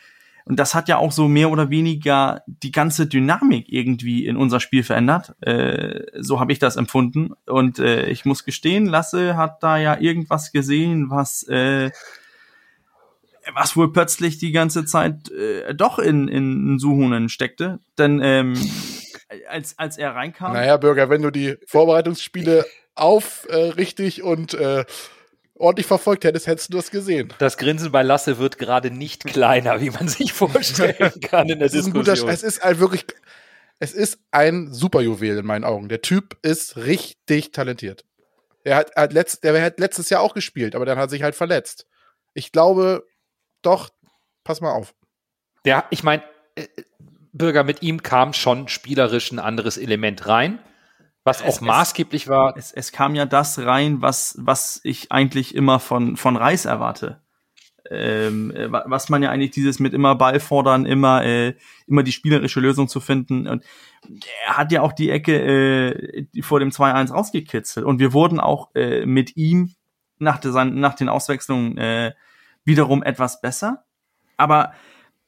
und das hat ja auch so mehr oder weniger die ganze Dynamik irgendwie in unser Spiel verändert. Äh, so habe ich das empfunden. Und äh, ich muss gestehen, Lasse hat da ja irgendwas gesehen, was, äh, was wohl plötzlich die ganze Zeit äh, doch in, in Suhunen steckte. Denn ähm, als, als er reinkam. Naja, Bürger, wenn du die Vorbereitungsspiele aufrichtig äh, und äh, ordentlich verfolgt hättest, hättest du das gesehen. Das Grinsen bei Lasse wird gerade nicht kleiner, wie man sich vorstellen kann in der es Diskussion. Ist guter, es ist ein wirklich, es ist ein Superjuwel in meinen Augen. Der Typ ist richtig talentiert. Er hat, hat, letzt, der hat letztes Jahr auch gespielt, aber dann hat er sich halt verletzt. Ich glaube, doch, pass mal auf. Ja, ich meine, äh, Bürger, mit ihm kam schon spielerisch ein anderes Element rein, was Es- auch maßgeblich war. Es, es kam ja das rein, was, was ich eigentlich immer von, von Reis erwarte. Ähm, äh, wa- was man ja eigentlich dieses mit immer Ball fordern, immer, äh, immer die spielerische Lösung zu finden. Und er hat ja auch die Ecke äh, vor dem 2-1 rausgekitzelt. Und wir wurden auch äh, mit ihm nach, der, nach den Auswechslungen äh, wiederum etwas besser. Aber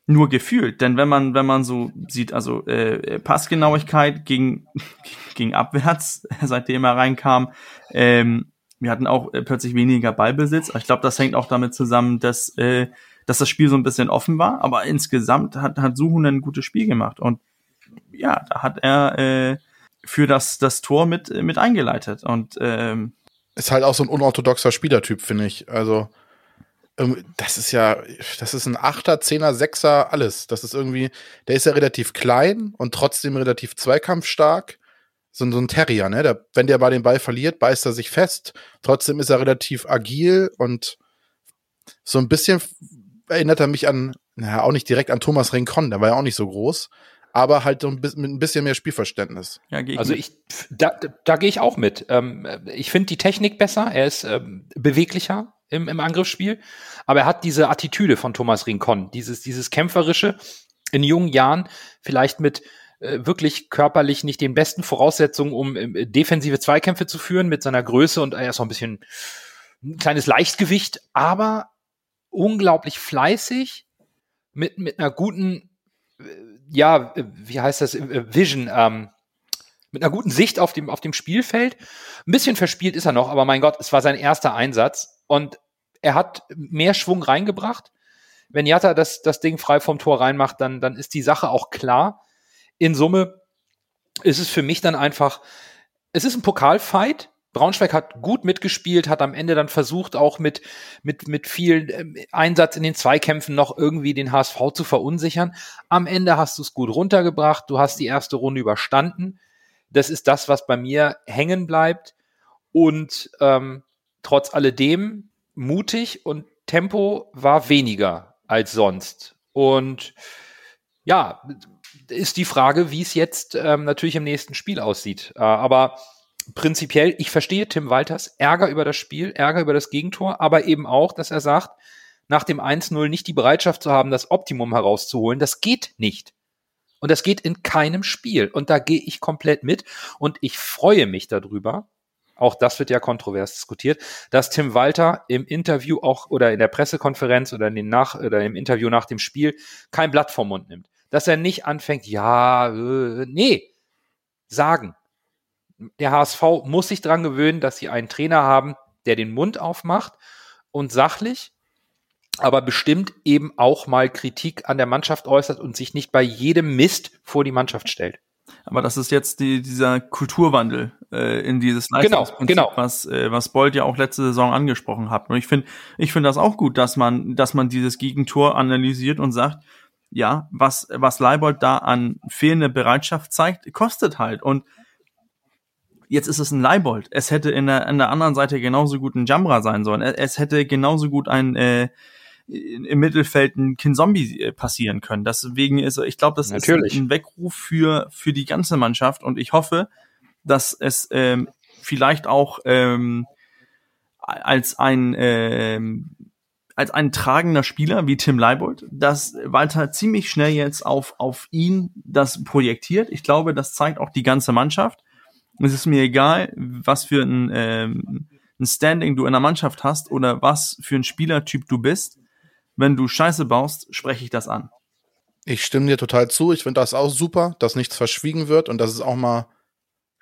nur gefühlt, denn wenn man wenn man so sieht, also äh, Passgenauigkeit ging ging abwärts, seitdem er reinkam. Ähm, wir hatten auch äh, plötzlich weniger Ballbesitz. Ich glaube, das hängt auch damit zusammen, dass äh, dass das Spiel so ein bisschen offen war, aber insgesamt hat hat Suhunen ein gutes Spiel gemacht und ja, da hat er äh, für das das Tor mit mit eingeleitet und ähm, Ist halt auch so ein unorthodoxer Spielertyp, finde ich. Also, das ist ja, das ist ein Achter, Zehner, Sechser, alles. Das ist irgendwie, der ist ja relativ klein und trotzdem relativ zweikampfstark. So, ein- so ein Terrier, ne? Der, wenn der mal den Ball verliert, beißt er sich fest. Trotzdem ist er relativ agil und so ein bisschen erinnert er mich an, naja, auch nicht direkt an Thomas Rincon, der war ja auch nicht so groß, aber halt so ein bisschen, mit ein bisschen mehr Spielverständnis. ja, gegen, Also ich, da, da gehe ich auch mit. Ähm, ich finde die Technik besser. Er ist ähm, beweglicher im, im Angriffsspiel, aber er hat diese Attitüde von Thomas Rincon, dieses, dieses kämpferische in jungen Jahren, vielleicht mit äh, wirklich körperlich nicht den besten Voraussetzungen, um ähm, defensive Zweikämpfe zu führen mit seiner Größe und er ist auch ein bisschen ein kleines Leichtgewicht, aber unglaublich fleißig mit mit einer guten äh, ja, äh, wie heißt das, äh, Vision, ähm, mit einer guten Sicht auf dem, auf dem Spielfeld. Ein bisschen verspielt ist er noch, aber mein Gott, es war sein erster Einsatz und er hat mehr Schwung reingebracht. Wenn Jatta das, das Ding frei vom Tor reinmacht, dann, dann ist die Sache auch klar. In Summe ist es für mich dann einfach, es ist ein Pokalfight. Braunschweig hat gut mitgespielt, hat am Ende dann versucht, auch mit, mit, mit viel ähm, Einsatz in den Zweikämpfen noch irgendwie den HSV zu verunsichern. Am Ende hast du es gut runtergebracht, du hast die erste Runde überstanden. Das ist das, was bei mir hängen bleibt. Und ähm, trotz alledem mutig und Tempo war weniger als sonst. Und ja, ist die Frage, wie es jetzt ähm, natürlich im nächsten Spiel aussieht. Äh, aber prinzipiell, ich verstehe Tim Walters Ärger über das Spiel, Ärger über das Gegentor, aber eben auch, dass er sagt, nach dem 1-0 nicht die Bereitschaft zu haben, das Optimum herauszuholen. Das geht nicht. Und das geht in keinem Spiel. Und da gehe ich komplett mit. Und ich freue mich darüber, auch das wird ja kontrovers diskutiert, dass Tim Walter im Interview auch oder in der Pressekonferenz oder in den nach oder im Interview nach dem Spiel kein Blatt vom Mund nimmt. Dass er nicht anfängt, ja, äh, nee, sagen. Der HSV muss sich dran gewöhnen, dass sie einen Trainer haben, der den Mund aufmacht und sachlich, aber bestimmt eben auch mal Kritik an der Mannschaft äußert und sich nicht bei jedem Mist vor die Mannschaft stellt. Aber das ist jetzt die, dieser Kulturwandel äh, in dieses Genau, Leistungsprinzip, genau. was äh, was Bolt ja auch letzte Saison angesprochen hat. Und ich finde, ich finde das auch gut, dass man, dass man dieses Gegentor analysiert und sagt, ja, was was Leibold da an fehlende Bereitschaft zeigt, kostet halt. Und jetzt ist es ein Leibold. Es hätte in der, an der anderen Seite genauso gut ein Jamra sein sollen. Es, es hätte genauso gut ein äh, im Mittelfeld ein Kinzombie äh, passieren können. Deswegen ist, ich glaube, das Natürlich. ist ein Weckruf für für die ganze Mannschaft und ich hoffe, dass es ähm, vielleicht auch ähm, als ein ähm, als ein tragender Spieler wie Tim Leibold, dass Walter ziemlich schnell jetzt auf auf ihn das projektiert. Ich glaube, das zeigt auch die ganze Mannschaft. Es ist mir egal, was für ein, ähm, ein Standing du in der Mannschaft hast oder was für ein Spielertyp du bist. Wenn du Scheiße baust, spreche ich das an. Ich stimme dir total zu. Ich finde das auch super, dass nichts verschwiegen wird und dass es auch mal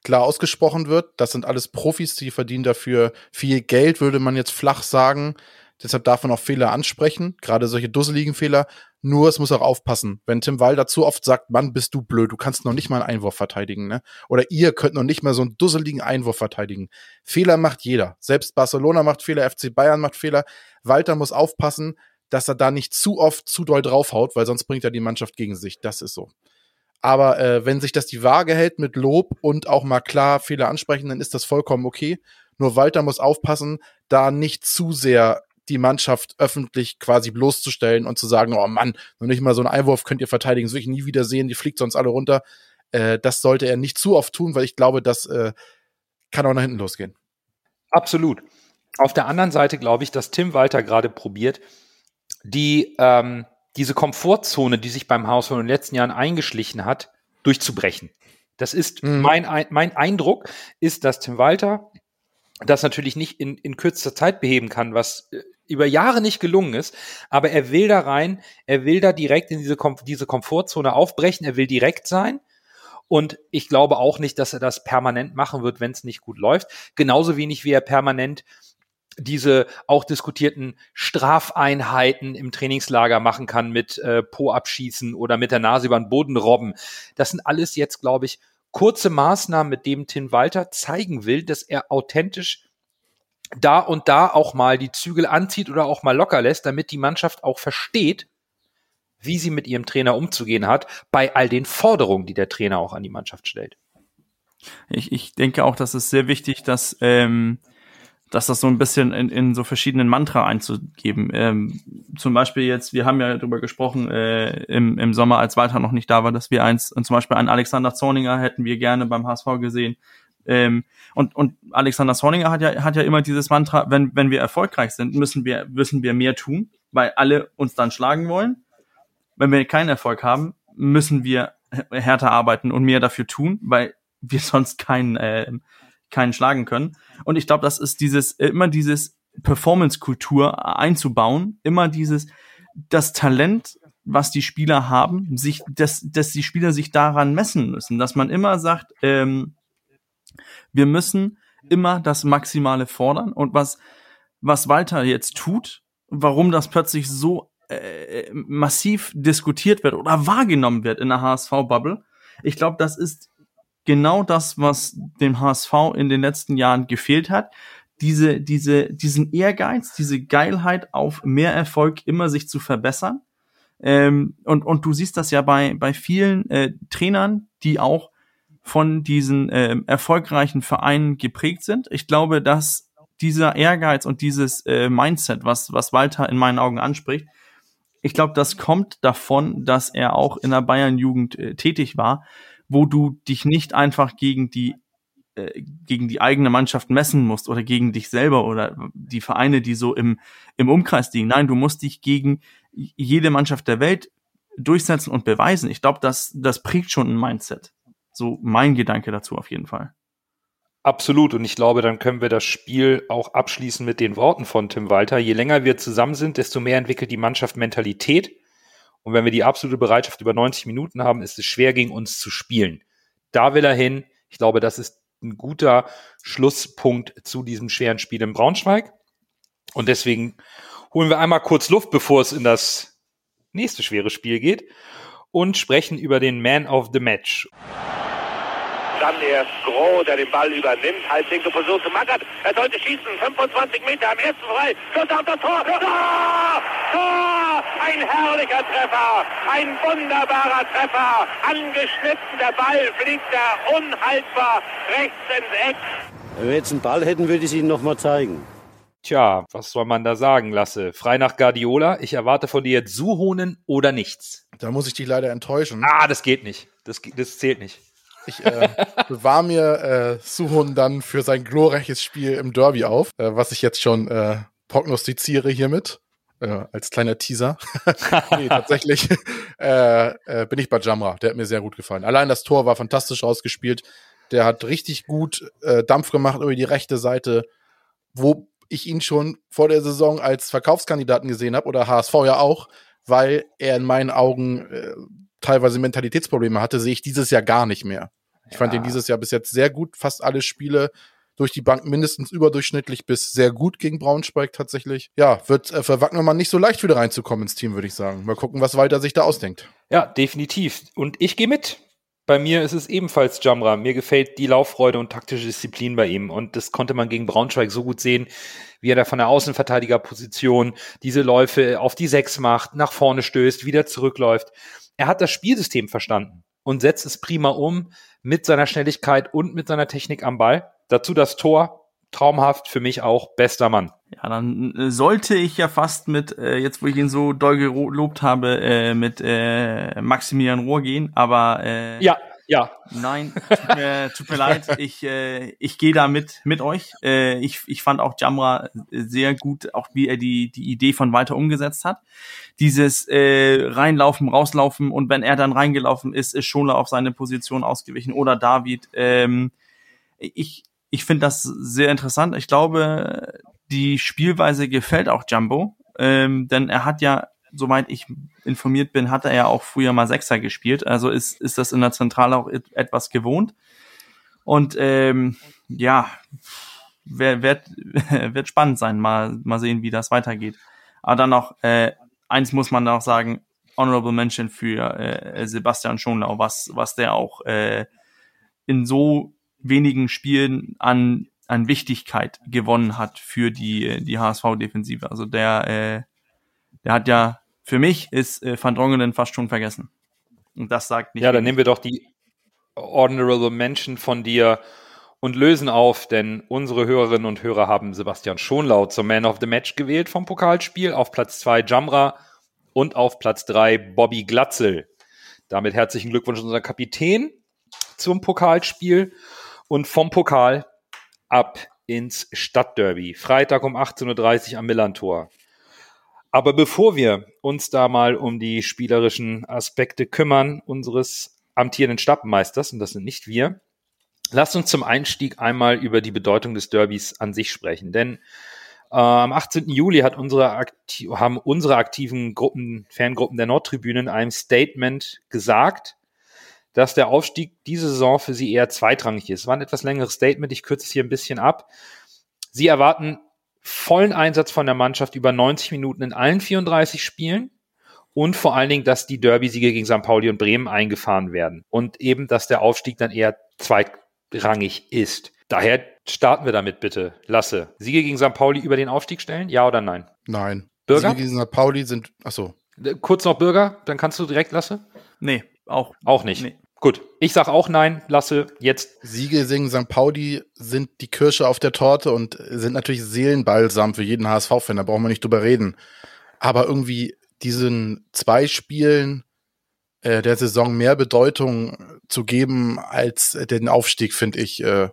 klar ausgesprochen wird. Das sind alles Profis, die verdienen dafür viel Geld, würde man jetzt flach sagen. Deshalb darf man auch Fehler ansprechen, gerade solche dusseligen Fehler. Nur es muss auch aufpassen. Wenn Tim Walder zu oft sagt, Mann, bist du blöd, du kannst noch nicht mal einen Einwurf verteidigen, ne? Oder ihr könnt noch nicht mal so einen dusseligen Einwurf verteidigen. Fehler macht jeder. Selbst Barcelona macht Fehler, FC Bayern macht Fehler. Walter muss aufpassen, dass er da nicht zu oft zu doll draufhaut, weil sonst bringt er die Mannschaft gegen sich. Das ist so. Aber äh, wenn sich das die Waage hält mit Lob und auch mal klar Fehler ansprechen, dann ist das vollkommen okay. Nur Walter muss aufpassen, da nicht zu sehr die Mannschaft öffentlich quasi bloßzustellen und zu sagen, oh Mann, noch nicht mal so einen Einwurf könnt ihr verteidigen, das will ich nie wieder sehen, die fliegt sonst alle runter. Äh, das sollte er nicht zu oft tun, weil ich glaube, das äh, kann auch nach hinten losgehen. Absolut. Auf der anderen Seite glaube ich, dass Tim Walter gerade probiert, die ähm, diese Komfortzone, die sich beim Haus in den letzten Jahren eingeschlichen hat, durchzubrechen. Das ist mhm. mein, mein Eindruck, ist, dass Tim Walter das natürlich nicht in, in kürzester Zeit beheben kann, was äh, über Jahre nicht gelungen ist, aber er will da rein, er will da direkt in diese, Kom diese Komfortzone aufbrechen, er will direkt sein. Und ich glaube auch nicht, dass er das permanent machen wird, wenn es nicht gut läuft. Genauso wenig wie er permanent diese auch diskutierten Strafeinheiten im Trainingslager machen kann mit äh, Po abschießen oder mit der Nase über den Boden robben. Das sind alles jetzt, glaube ich, kurze Maßnahmen, mit dem Tim Walter zeigen will, dass er authentisch da und da auch mal die Zügel anzieht oder auch mal locker lässt, damit die Mannschaft auch versteht, wie sie mit ihrem Trainer umzugehen hat, bei all den Forderungen, die der Trainer auch an die Mannschaft stellt. Ich, ich denke auch, dass es sehr wichtig, dass ähm, dass das so ein bisschen in, in so verschiedenen Mantra einzugeben. Ähm, zum Beispiel jetzt, wir haben ja darüber gesprochen äh, im, im Sommer, als Walter noch nicht da war, dass wir eins, zum Beispiel einen Alexander Zorninger hätten wir gerne beim HSV gesehen. Ähm, und, und Alexander Zorninger hat ja, hat ja immer dieses Mantra, wenn, wenn wir erfolgreich sind, müssen wir, müssen wir mehr tun, weil alle uns dann schlagen wollen. Wenn wir keinen Erfolg haben, müssen wir härter arbeiten und mehr dafür tun, weil wir sonst keinen, äh, keinen schlagen können. Und ich glaube, das ist dieses, äh, immer dieses Performance-Kultur einzubauen, immer dieses, das Talent, was die Spieler haben, sich, dass, dass die Spieler sich daran messen müssen, dass man immer sagt, ähm, wir müssen immer das Maximale fordern und was, was Walter jetzt tut, warum das plötzlich so äh, massiv diskutiert wird oder wahrgenommen wird in der HSV-Bubble. Ich glaube, das ist genau das, was dem HSV in den letzten Jahren gefehlt hat. Diese, diese, diesen Ehrgeiz, diese Geilheit auf mehr Erfolg immer sich zu verbessern. Ähm, und, und du siehst das ja bei, bei vielen äh, Trainern, die auch von diesen äh, erfolgreichen Vereinen geprägt sind. Ich glaube, dass dieser Ehrgeiz und dieses äh, Mindset, was, was Walter in meinen Augen anspricht, ich glaube, das kommt davon, dass er auch in der Bayern-Jugend äh, tätig war wo du dich nicht einfach gegen die äh, gegen die eigene Mannschaft messen musst oder gegen dich selber oder die Vereine, die so im, im Umkreis liegen. Nein, du musst dich gegen jede Mannschaft der Welt durchsetzen und beweisen. Ich glaube, das, das prägt schon ein Mindset. So mein Gedanke dazu auf jeden Fall. Absolut. Und ich glaube, dann können wir das Spiel auch abschließen mit den Worten von Tim Walter. Je länger wir zusammen sind, desto mehr entwickelt die Mannschaft Mentalität und wenn wir die absolute Bereitschaft über 90 Minuten haben, ist es schwer gegen uns zu spielen. Da will er hin. Ich glaube, das ist ein guter Schlusspunkt zu diesem schweren Spiel in Braunschweig. Und deswegen holen wir einmal kurz Luft, bevor es in das nächste schwere Spiel geht und sprechen über den Man of the Match. Dann erst Groh, der den Ball übernimmt. Halblinke Position zu Mackert. Er sollte schießen. 25 Meter am ersten frei. Schuss auf das Tor. Tor! Tor! Ein herrlicher Treffer. Ein wunderbarer Treffer. Angeschnitten. Der Ball fliegt da unhaltbar rechts ins Eck. Wenn wir jetzt einen Ball hätten, würde ich es Ihnen nochmal zeigen. Tja, was soll man da sagen, Lasse? Frei nach Guardiola. Ich erwarte von dir jetzt Suhonen oder nichts. Da muss ich dich leider enttäuschen. Ah, das geht nicht. Das, das zählt nicht. Ich äh, bewahre mir äh, Suhun dann für sein glorreiches Spiel im Derby auf, äh, was ich jetzt schon äh, prognostiziere hiermit. Äh, als kleiner Teaser. nee, tatsächlich äh, äh, bin ich bei Jamra. Der hat mir sehr gut gefallen. Allein das Tor war fantastisch ausgespielt. Der hat richtig gut äh, Dampf gemacht über die rechte Seite, wo ich ihn schon vor der Saison als Verkaufskandidaten gesehen habe oder HSV ja auch, weil er in meinen Augen äh, teilweise Mentalitätsprobleme hatte, sehe ich dieses Jahr gar nicht mehr. Ich ja. fand ihn dieses Jahr bis jetzt sehr gut, fast alle Spiele durch die Bank mindestens überdurchschnittlich bis sehr gut gegen Braunschweig tatsächlich. Ja, wird äh, für Wagnermann nicht so leicht wieder reinzukommen ins Team, würde ich sagen. Mal gucken, was Walter sich da ausdenkt. Ja, definitiv. Und ich gehe mit. Bei mir ist es ebenfalls Jamra. Mir gefällt die Lauffreude und taktische Disziplin bei ihm. Und das konnte man gegen Braunschweig so gut sehen, wie er da von der Außenverteidigerposition diese Läufe auf die Sechs macht, nach vorne stößt, wieder zurückläuft er hat das Spielsystem verstanden und setzt es prima um mit seiner Schnelligkeit und mit seiner Technik am Ball. Dazu das Tor, traumhaft für mich auch bester Mann. Ja, dann äh, sollte ich ja fast mit, äh, jetzt wo ich ihn so doll gelobt habe, äh, mit äh, Maximilian Rohr gehen, aber äh, Ja, ja. Nein, tut mir, tut mir leid. Ich, äh, ich gehe da mit, mit euch. Äh, ich, ich fand auch Jamra sehr gut, auch wie er die, die Idee von weiter umgesetzt hat. Dieses äh, reinlaufen, rauslaufen und wenn er dann reingelaufen ist, ist Schola auf seine Position ausgewichen oder David. Ähm, ich ich finde das sehr interessant. Ich glaube, die Spielweise gefällt auch Jumbo, ähm, denn er hat ja, soweit ich informiert bin, hat er ja auch früher mal Sechser gespielt. Also ist, ist das in der Zentrale auch etwas gewohnt. Und ähm, ja, wird, wird, wird spannend sein, mal, mal sehen, wie das weitergeht. Aber dann noch, äh, eins muss man auch sagen, Honorable Mention für äh, Sebastian Schonlau, was, was der auch äh, in so wenigen Spielen an an Wichtigkeit gewonnen hat für die, die HSV-Defensive. Also der, äh, der hat ja, für mich ist äh, Van Drongelen fast schon vergessen. Und das sagt nicht. Ja, dann nehmen wir doch die Honorable Mention von dir und lösen auf, denn unsere Hörerinnen und Hörer haben Sebastian Schonlau zum Man of the Match gewählt vom Pokalspiel. Auf Platz zwei Jamra und auf Platz drei Bobby Glatzel. Damit herzlichen Glückwunsch unser Kapitän zum Pokalspiel und vom Pokal ab ins Stadtderby. Freitag um 18.30 Uhr am Millantor. Aber bevor wir uns da mal um die spielerischen Aspekte kümmern, unseres amtierenden Stappenmeisters, und das sind nicht wir, lasst uns zum Einstieg einmal über die Bedeutung des Derbys an sich sprechen. Denn äh, am 18. Juli hat unsere haben unsere aktiven Gruppen, Fangruppen der Nordtribüne in einem Statement gesagt, dass der Aufstieg diese Saison für sie eher zweitrangig ist. War ein etwas längeres Statement, ich kürze es hier ein bisschen ab. Sie erwarten vollen Einsatz von der Mannschaft über 90 Minuten in allen 34 Spielen und vor allen Dingen, dass die Derby-Siege gegen St. Pauli und Bremen eingefahren werden und eben, dass der Aufstieg dann eher zweitrangig ist. Daher starten wir damit bitte. Lasse. Siege gegen St. Pauli über den Aufstieg stellen? Ja oder nein? Nein. Bürger? Siege gegen St. Pauli sind, achso. Kurz noch Bürger, dann kannst du direkt Lasse? Nee, auch. Auch nicht. Nee. Gut, ich sag auch nein, lasse jetzt. Siege singen St. Pauli sind die Kirsche auf der Torte und sind natürlich Seelenbalsam für jeden HSV-Fan, da brauchen wir nicht drüber reden. Aber irgendwie diesen zwei Spielen äh, der Saison mehr Bedeutung zu geben als den Aufstieg, finde ich, äh,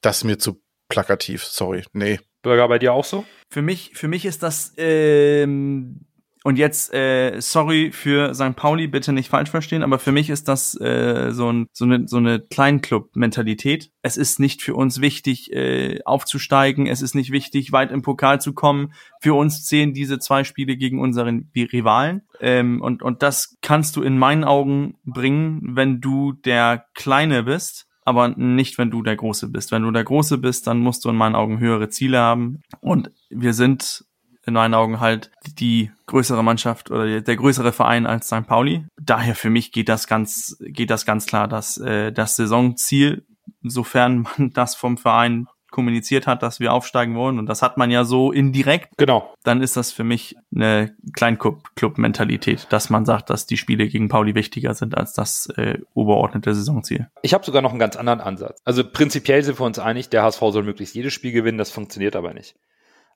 das ist mir zu plakativ. Sorry, nee. Bürger bei dir auch so? Für mich, für mich ist das ähm, und jetzt, äh, sorry für St. Pauli, bitte nicht falsch verstehen, aber für mich ist das äh, so, ein, so eine, so eine Kleinclub-Mentalität. Es ist nicht für uns wichtig, äh, aufzusteigen. Es ist nicht wichtig, weit im Pokal zu kommen. Für uns zählen diese zwei Spiele gegen unseren Rivalen. Ähm, und, und das kannst du in meinen Augen bringen, wenn du der Kleine bist aber nicht, wenn du der Große bist. Wenn du der Große bist, dann musst du in meinen Augen höhere Ziele haben. Und wir sind in meinen Augen halt die größere Mannschaft oder der größere Verein als St. Pauli. Daher für mich geht das ganz, geht das ganz klar, dass äh, das Saisonziel, sofern man das vom Verein kommuniziert hat, dass wir aufsteigen wollen, und das hat man ja so indirekt, genau. dann ist das für mich eine Kleinclub-Mentalität, dass man sagt, dass die Spiele gegen Pauli wichtiger sind als das äh, oberordnete Saisonziel. Ich habe sogar noch einen ganz anderen Ansatz. Also prinzipiell sind wir uns einig, der HSV soll möglichst jedes Spiel gewinnen, das funktioniert aber nicht.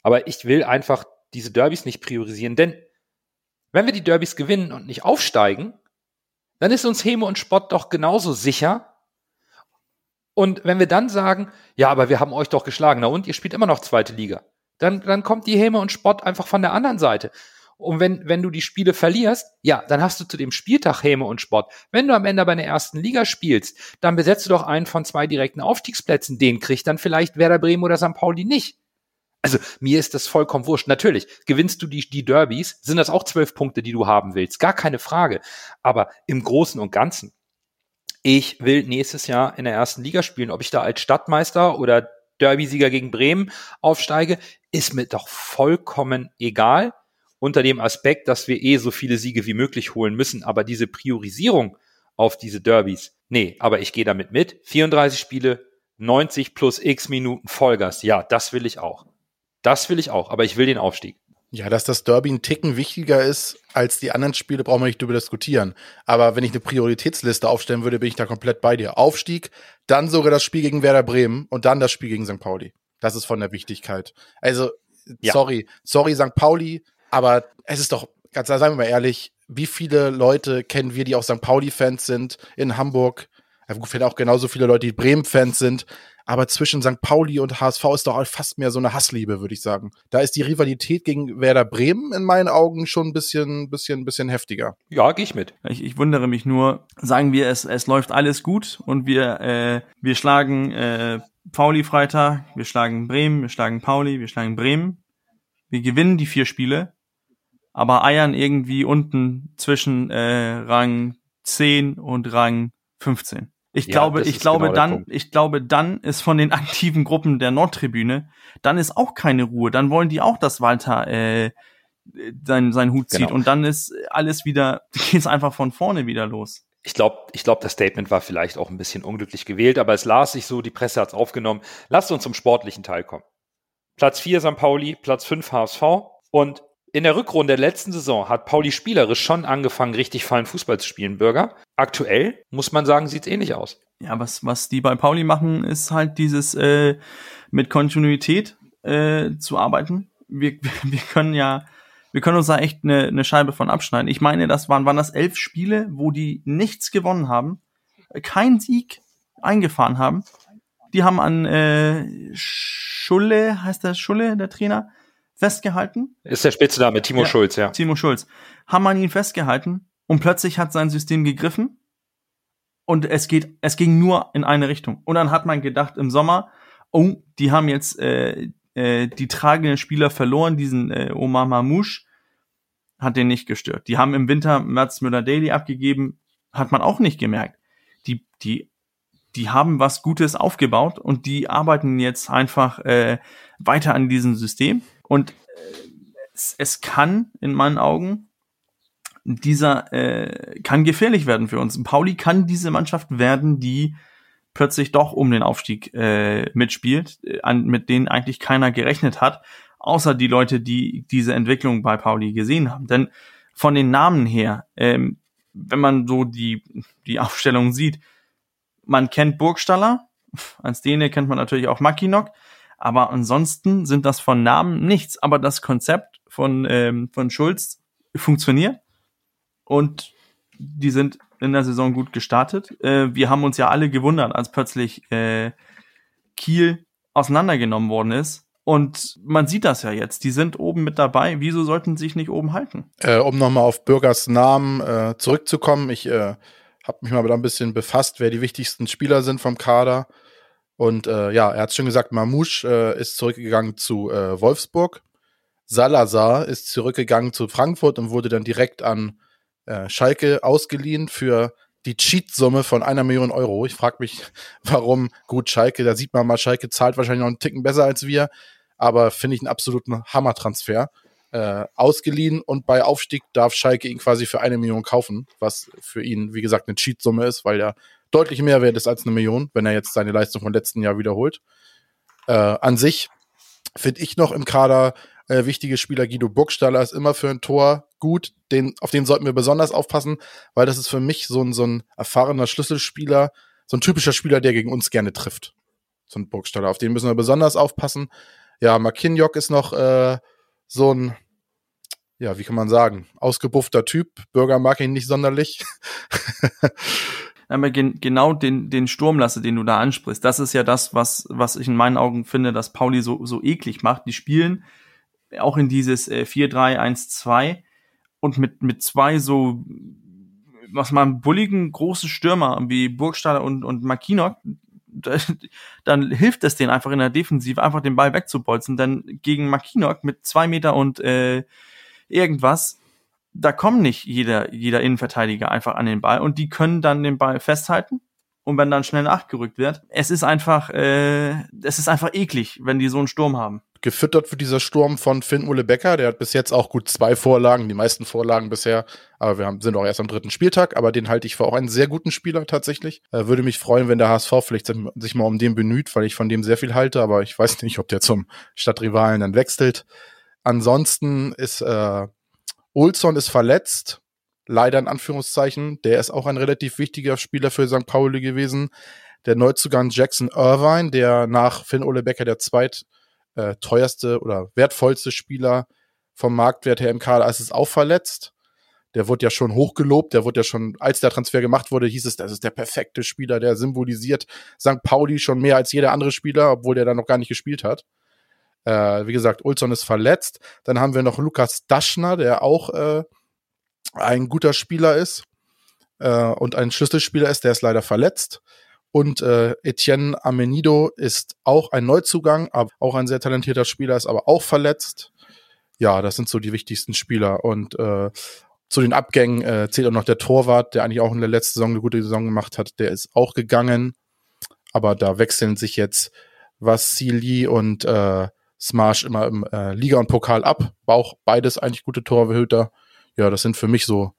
Aber ich will einfach diese Derbys nicht priorisieren, denn wenn wir die Derbys gewinnen und nicht aufsteigen, dann ist uns Heme und Spott doch genauso sicher. Und wenn wir dann sagen, ja, aber wir haben euch doch geschlagen, na und ihr spielt immer noch zweite Liga, dann, dann kommt die Heme und Spott einfach von der anderen Seite. Und wenn, wenn du die Spiele verlierst, ja, dann hast du zu dem Spieltag Häme und Spott. Wenn du am Ende bei der ersten Liga spielst, dann besetzt du doch einen von zwei direkten Aufstiegsplätzen. Den kriegt dann vielleicht Werder Bremen oder St. Pauli nicht. Also mir ist das vollkommen wurscht. Natürlich, gewinnst du die, die Derbys, sind das auch zwölf Punkte, die du haben willst. Gar keine Frage. Aber im Großen und Ganzen, ich will nächstes Jahr in der ersten Liga spielen. Ob ich da als Stadtmeister oder Derbysieger gegen Bremen aufsteige, ist mir doch vollkommen egal. Unter dem Aspekt, dass wir eh so viele Siege wie möglich holen müssen. Aber diese Priorisierung auf diese Derbys, nee, aber ich gehe damit mit. 34 Spiele, 90 plus x Minuten Vollgas. Ja, das will ich auch. Das will ich auch, aber ich will den Aufstieg. Ja, dass das Derby ein Ticken wichtiger ist als die anderen Spiele, brauchen wir nicht darüber diskutieren. Aber wenn ich eine Prioritätsliste aufstellen würde, bin ich da komplett bei dir. Aufstieg, dann sogar das Spiel gegen Werder Bremen und dann das Spiel gegen St. Pauli. Das ist von der Wichtigkeit. Also Ja. sorry, sorry St. Pauli, aber es ist doch, ganz sagen wir mal ehrlich, wie viele Leute kennen wir, die auch St. Pauli-Fans sind in Hamburg? Ja, gut, auch genauso viele Leute, die Bremen-Fans sind. Aber zwischen St. Pauli und HSV ist doch fast mehr so eine Hassliebe, würde ich sagen. Da ist die Rivalität gegen Werder Bremen in meinen Augen schon ein bisschen, bisschen, bisschen heftiger. Ja, gehe ich mit. Ich, ich wundere mich nur, sagen wir, es, es läuft alles gut und wir, äh, wir schlagen äh, Pauli Freitag, wir schlagen Bremen, wir schlagen Pauli, wir schlagen Bremen. Wir gewinnen die vier Spiele, aber eiern irgendwie unten zwischen äh, Rang 10 und Rang 15. Ich Ja, glaube, ich ist glaube genau dann, ich glaube dann ist von den aktiven Gruppen der Nordtribüne, dann ist auch keine Ruhe. Dann wollen die auch, dass Walter äh, sein, sein Hut zieht Genau. und dann ist alles wieder, geht's einfach von vorne wieder los. Ich glaube, ich glaub, das Statement war vielleicht auch ein bisschen unglücklich gewählt, aber es las sich so, die Presse hat es aufgenommen. Lasst uns zum sportlichen Teil kommen. Platz 4 St. Pauli, Platz 5 HSV. Und in der Rückrunde der letzten Saison hat Pauli spielerisch schon angefangen, richtig feinen Fußball zu spielen, Bürger. Aktuell, muss man sagen, sieht es ähnlich aus. Ja, was, was die bei Pauli machen, ist halt dieses äh, mit Kontinuität äh, zu arbeiten. Wir, wir können ja, wir können uns da echt eine, eine Scheibe von abschneiden. Ich meine, das waren, waren das elf Spiele, wo die nichts gewonnen haben, keinen Sieg eingefahren haben. Die haben an äh, Schulle, heißt der Schulle, der Trainer, festgehalten. Ist der Spitzname Timo Ja. Schulz, ja. Timo Schulz, haben an ihn festgehalten und plötzlich hat sein System gegriffen und es geht, es ging nur in eine Richtung. Und dann hat man gedacht im Sommer, oh, die haben jetzt äh, äh, die tragenden Spieler verloren, diesen äh, Omar Mamouche hat den nicht gestört. Die haben im Winter Mats Müller-Daly abgegeben, hat man auch nicht gemerkt. Die, die, die haben was Gutes aufgebaut und die arbeiten jetzt einfach äh, weiter an diesem System. Und es, es kann in meinen Augen dieser äh, kann gefährlich werden für uns. Pauli kann diese Mannschaft werden, die plötzlich doch um den Aufstieg äh, mitspielt, äh, an, mit denen eigentlich keiner gerechnet hat, außer die Leute, die diese Entwicklung bei Pauli gesehen haben. Denn von den Namen her, ähm, wenn man so die die Aufstellung sieht, man kennt Burgstaller, als Däne kennt man natürlich auch Mackinock, aber ansonsten sind das von Namen nichts. Aber das Konzept von, ähm, von Schulz funktioniert und die sind in der Saison gut gestartet. Äh, wir haben uns ja alle gewundert, als plötzlich äh, Kiel auseinandergenommen worden ist. Und man sieht das ja jetzt. Die sind oben mit dabei. Wieso sollten sie sich nicht oben halten? Äh, um nochmal auf Bürgers Namen äh, zurückzukommen, ich äh, habe mich mal da ein bisschen befasst, wer die wichtigsten Spieler sind vom Kader. Und äh, ja, er hat schon gesagt, Mamouche äh, ist zurückgegangen zu äh, Wolfsburg. Salazar ist zurückgegangen zu Frankfurt und wurde dann direkt an äh, Schalke ausgeliehen für die Cheat-Summe von einer Million Euro. Ich frage mich, warum gut Schalke, da sieht man mal, Schalke zahlt wahrscheinlich noch einen Ticken besser als wir, aber finde ich einen absoluten Hammertransfer. Äh, ausgeliehen und bei Aufstieg darf Schalke ihn quasi für eine Million kaufen, was für ihn, wie gesagt, eine Cheat-Summe ist, weil er deutlich mehr wert ist als eine Million, wenn er jetzt seine Leistung vom letzten Jahr wiederholt. Äh, an sich finde ich noch im Kader äh, wichtige Spieler. Guido Burgstaller ist immer für ein Tor gut. Den, auf den sollten wir besonders aufpassen, weil das ist für mich so ein, so ein erfahrener Schlüsselspieler, so ein typischer Spieler, der gegen uns gerne trifft. So ein Burgstaller. Auf den müssen wir besonders aufpassen. Ja, Makinjok ist noch äh, so ein, ja, wie kann man sagen, ausgebuffter Typ. Bürger mag ihn nicht sonderlich. Aber gen genau den, den Sturmlasse, den du da ansprichst, das ist ja das, was, was ich in meinen Augen finde, dass Pauli so, so eklig macht. Die spielen auch in dieses äh, 4-3-1-2 und mit, mit zwei so, was man bulligen großen Stürmer wie Burgstaller und, und Makinok, dann hilft es denen einfach in der Defensive, einfach den Ball wegzubolzen. Denn gegen Makinok mit zwei Meter und äh, irgendwas, da kommt nicht jeder, jeder Innenverteidiger einfach an den Ball und die können dann den Ball festhalten. Und wenn dann schnell nachgerückt wird, es ist einfach, äh, es ist einfach eklig, wenn die so einen Sturm haben. Gefüttert wird dieser Sturm von Finn Ole Becker, der hat bis jetzt auch gut zwei Vorlagen, die meisten Vorlagen bisher, aber wir haben, sind auch erst am dritten Spieltag, aber den halte ich für auch einen sehr guten Spieler tatsächlich. Äh, würde mich freuen, wenn der HSV vielleicht sich mal um den bemüht, weil ich von dem sehr viel halte, aber ich weiß nicht, ob der zum Stadtrivalen dann wechselt. Ansonsten ist äh, Olson ist verletzt, leider in Anführungszeichen. Der ist auch ein relativ wichtiger Spieler für St. Pauli gewesen. Der Neuzugang Jackson Irvine, der nach Finn Ole Becker der zweit äh, teuerste oder wertvollste Spieler vom Marktwert her im Kader, ist es auch verletzt. Der wurde ja schon hochgelobt, der wurde ja schon, als der Transfer gemacht wurde, hieß es, das ist der perfekte Spieler, der symbolisiert St. Pauli schon mehr als jeder andere Spieler, obwohl der da noch gar nicht gespielt hat. Äh, wie gesagt, Ulson ist verletzt. Dann haben wir noch Lukas Daschner, der auch äh, ein guter Spieler ist äh, und ein Schlüsselspieler ist, der ist leider verletzt. Und äh, Etienne Amenido ist auch ein Neuzugang, aber auch ein sehr talentierter Spieler, ist aber auch verletzt. Ja, das sind so die wichtigsten Spieler. Und äh, zu den Abgängen äh, zählt auch noch der Torwart, der eigentlich auch in der letzten Saison eine gute Saison gemacht hat. Der ist auch gegangen. Aber da wechseln sich jetzt Vassili und äh, Smash immer im äh, Liga und Pokal ab. War auch beides eigentlich gute Torhüter. Ja, das sind für mich so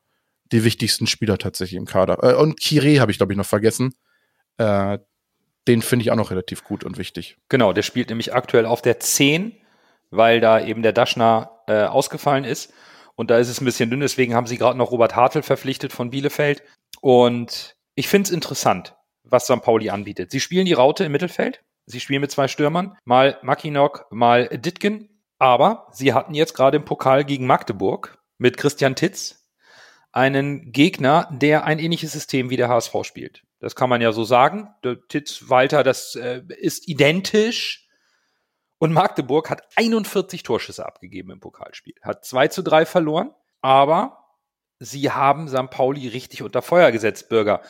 die wichtigsten Spieler tatsächlich im Kader. Äh, und Kire habe ich, glaube ich, noch vergessen. Äh, den finde ich auch noch relativ gut und wichtig. Genau, der spielt nämlich aktuell auf der 10, weil da eben der Daschner äh, ausgefallen ist. Und da ist es ein bisschen dünn, deswegen haben sie gerade noch Robert Hartl verpflichtet von Bielefeld. Und ich finde es interessant, was St. Pauli anbietet. Sie spielen die Raute im Mittelfeld. Sie spielen mit zwei Stürmern, mal Makinok, mal Ditgen. Aber sie hatten jetzt gerade im Pokal gegen Magdeburg mit Christian Titz einen Gegner, der ein ähnliches System wie der HSV spielt. Das kann man ja so sagen. Der Titz Walter, das äh, ist identisch. Und Magdeburg hat 41 Torschüsse abgegeben im Pokalspiel. Hat 2 zu 3 verloren, aber sie haben St. Pauli richtig unter Feuer gesetzt, Bürger.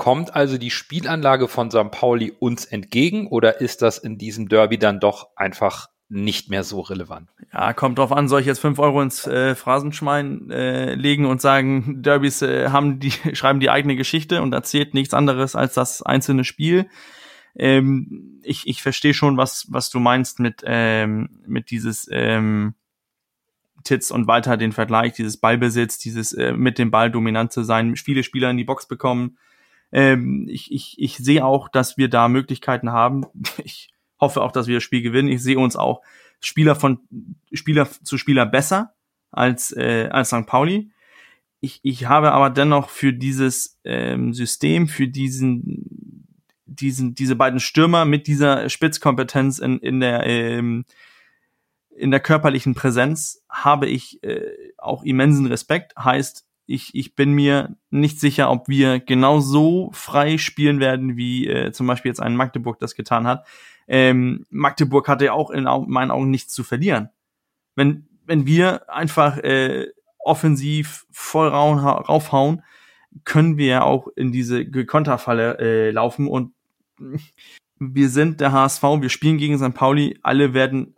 Kommt also die Spielanlage von St. Pauli uns entgegen oder ist das in diesem Derby dann doch einfach nicht mehr so relevant. Ja, kommt drauf an, soll ich jetzt fünf Euro ins äh, Phrasenschwein äh, legen und sagen, Derbys äh, haben die, schreiben die eigene Geschichte und erzählt nichts anderes als das einzelne Spiel. Ähm, ich ich verstehe schon, was, was du meinst mit, ähm, mit dieses ähm, Titz und Walter den Vergleich, dieses Ballbesitz, dieses äh, mit dem Ball dominant zu sein, viele Spieler in die Box bekommen. Ähm, ich, ich, ich sehe auch, dass wir da Möglichkeiten haben. Ich hoffe auch, dass wir das Spiel gewinnen. Ich sehe uns auch Spieler von Spieler zu Spieler besser als äh, als St. Pauli. Ich, ich habe aber dennoch für dieses ähm, System, für diesen diesen diese beiden Stürmer mit dieser Spitzkompetenz in in der ähm, in der körperlichen Präsenz habe ich äh, auch immensen Respekt. Heißt, ich, ich bin mir nicht sicher, ob wir genau so frei spielen werden, wie äh, zum Beispiel jetzt ein Magdeburg das getan hat ähm, Magdeburg hatte ja auch in meinen Augen nichts zu verlieren. Wenn, wenn wir einfach äh, offensiv voll raufhauen, können wir ja auch in diese Konterfalle äh, laufen und wir sind der HSV, wir spielen gegen St. Pauli, alle werden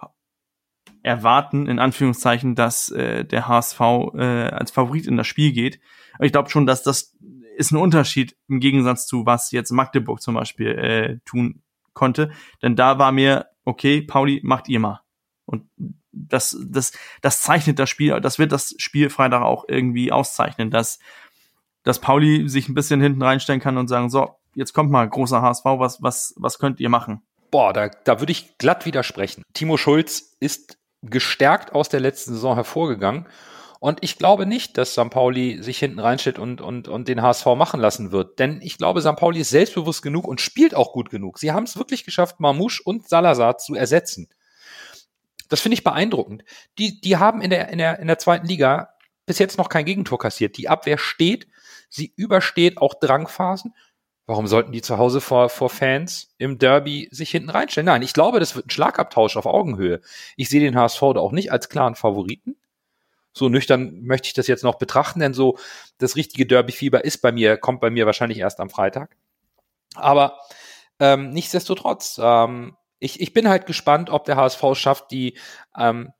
erwarten, in Anführungszeichen, dass äh, der HSV äh, als Favorit in das Spiel geht. Aber ich glaube schon, dass das ist ein Unterschied im Gegensatz zu was jetzt Magdeburg zum Beispiel äh, tun konnte. Denn da war mir, okay, Pauli, macht ihr mal. Und das, das, das zeichnet das Spiel, das wird das Spiel Freitag auch irgendwie auszeichnen, dass, dass Pauli sich ein bisschen hinten reinstellen kann und sagen, so, jetzt kommt mal großer HSV, was, was, was könnt ihr machen? Boah, da, da würde ich glatt widersprechen. Timo Schulz ist gestärkt aus der letzten Saison hervorgegangen und ich glaube nicht, dass St. Pauli sich hinten reinstellt und, und, und den HSV machen lassen wird. Denn ich glaube, St. Pauli ist selbstbewusst genug und spielt auch gut genug. Sie haben es wirklich geschafft, Mamouche und Salazar zu ersetzen. Das finde ich beeindruckend. Die, die haben in der, in, der, in der zweiten Liga bis jetzt noch kein Gegentor kassiert. Die Abwehr steht, sie übersteht auch Drangphasen. Warum sollten die zu Hause vor, vor Fans im Derby sich hinten reinstellen? Nein, ich glaube, das wird ein Schlagabtausch auf Augenhöhe. Ich sehe den HSV da auch nicht als klaren Favoriten. So nüchtern möchte ich das jetzt noch betrachten, denn so das richtige Derby-Fieber ist bei mir, kommt bei mir wahrscheinlich erst am Freitag. Aber ähm, nichtsdestotrotz, ähm, ich, ich bin halt gespannt, ob der HSV schafft, die ähm,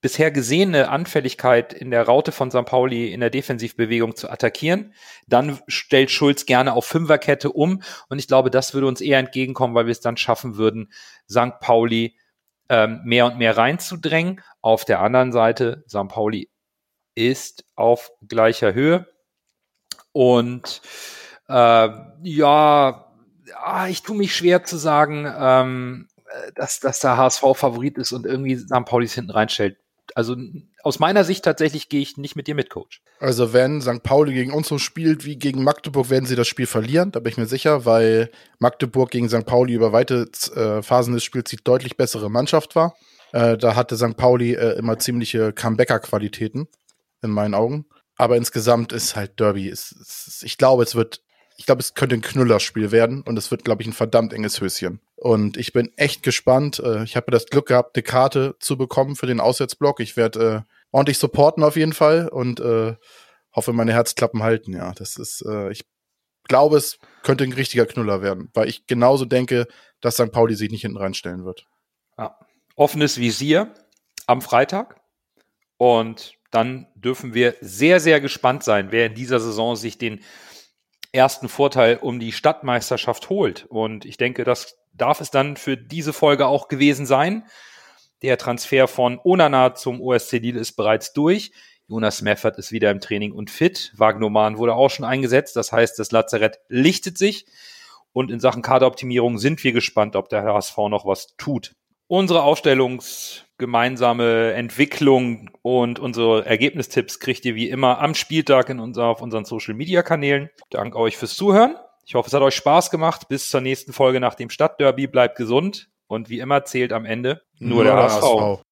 bisher gesehene Anfälligkeit in der Raute von St. Pauli in der Defensivbewegung zu attackieren. Dann stellt Schulz gerne auf Fünferkette um und ich glaube, das würde uns eher entgegenkommen, weil wir es dann schaffen würden, St. Pauli ähm, mehr und mehr reinzudrängen. Auf der anderen Seite, St. Pauli ist auf gleicher Höhe. Und äh, ja, ah, ich tue mich schwer zu sagen, ähm, dass, dass der HSV Favorit ist und irgendwie St. Pauli es hinten reinstellt. Also aus meiner Sicht tatsächlich gehe ich nicht mit dir mit, Coach. Also wenn St. Pauli gegen uns so spielt wie gegen Magdeburg, werden sie das Spiel verlieren, da bin ich mir sicher, weil Magdeburg gegen St. Pauli über weite äh, Phasen des Spiels die deutlich bessere Mannschaft war. Äh, da hatte St. Pauli äh, immer ziemliche Comebacker-Qualitäten, in meinen Augen. Aber insgesamt ist halt Derby. Ist, ist, ich glaube, es wird, ich glaube, es könnte ein Knüllerspiel werden und es wird, glaube ich, ein verdammt enges Höschen. Und ich bin echt gespannt. Äh, ich habe das Glück gehabt, eine Karte zu bekommen für den Auswärtsblock. Ich werde äh, ordentlich supporten auf jeden Fall und äh, hoffe, meine Herzklappen halten. Ja, das ist, äh, ich glaube, es könnte ein richtiger Knüller werden, weil ich genauso denke, dass St. Pauli sich nicht hinten reinstellen wird. Ja. Offenes Visier am Freitag. Und dann dürfen wir sehr, sehr gespannt sein, wer in dieser Saison sich den ersten Vorteil um die Stadtmeisterschaft holt. Und ich denke, das darf es dann für diese Folge auch gewesen sein. Der Transfer von Onana zum OSC Lille ist bereits durch. Jonas Meffert ist wieder im Training und fit. Wagnoman wurde auch schon eingesetzt. Das heißt, das Lazarett lichtet sich. Und in Sachen Kaderoptimierung sind wir gespannt, ob der HSV noch was tut. Unsere Aufstellungsgemeinsame Entwicklung und unsere Ergebnistipps kriegt ihr wie immer am Spieltag in unser, auf unseren Social Media Kanälen. Danke euch fürs Zuhören. Ich hoffe, es hat euch Spaß gemacht. Bis zur nächsten Folge nach dem Stadtderby. Bleibt gesund. Und wie immer zählt am Ende nur, nur der, HSV. HSV.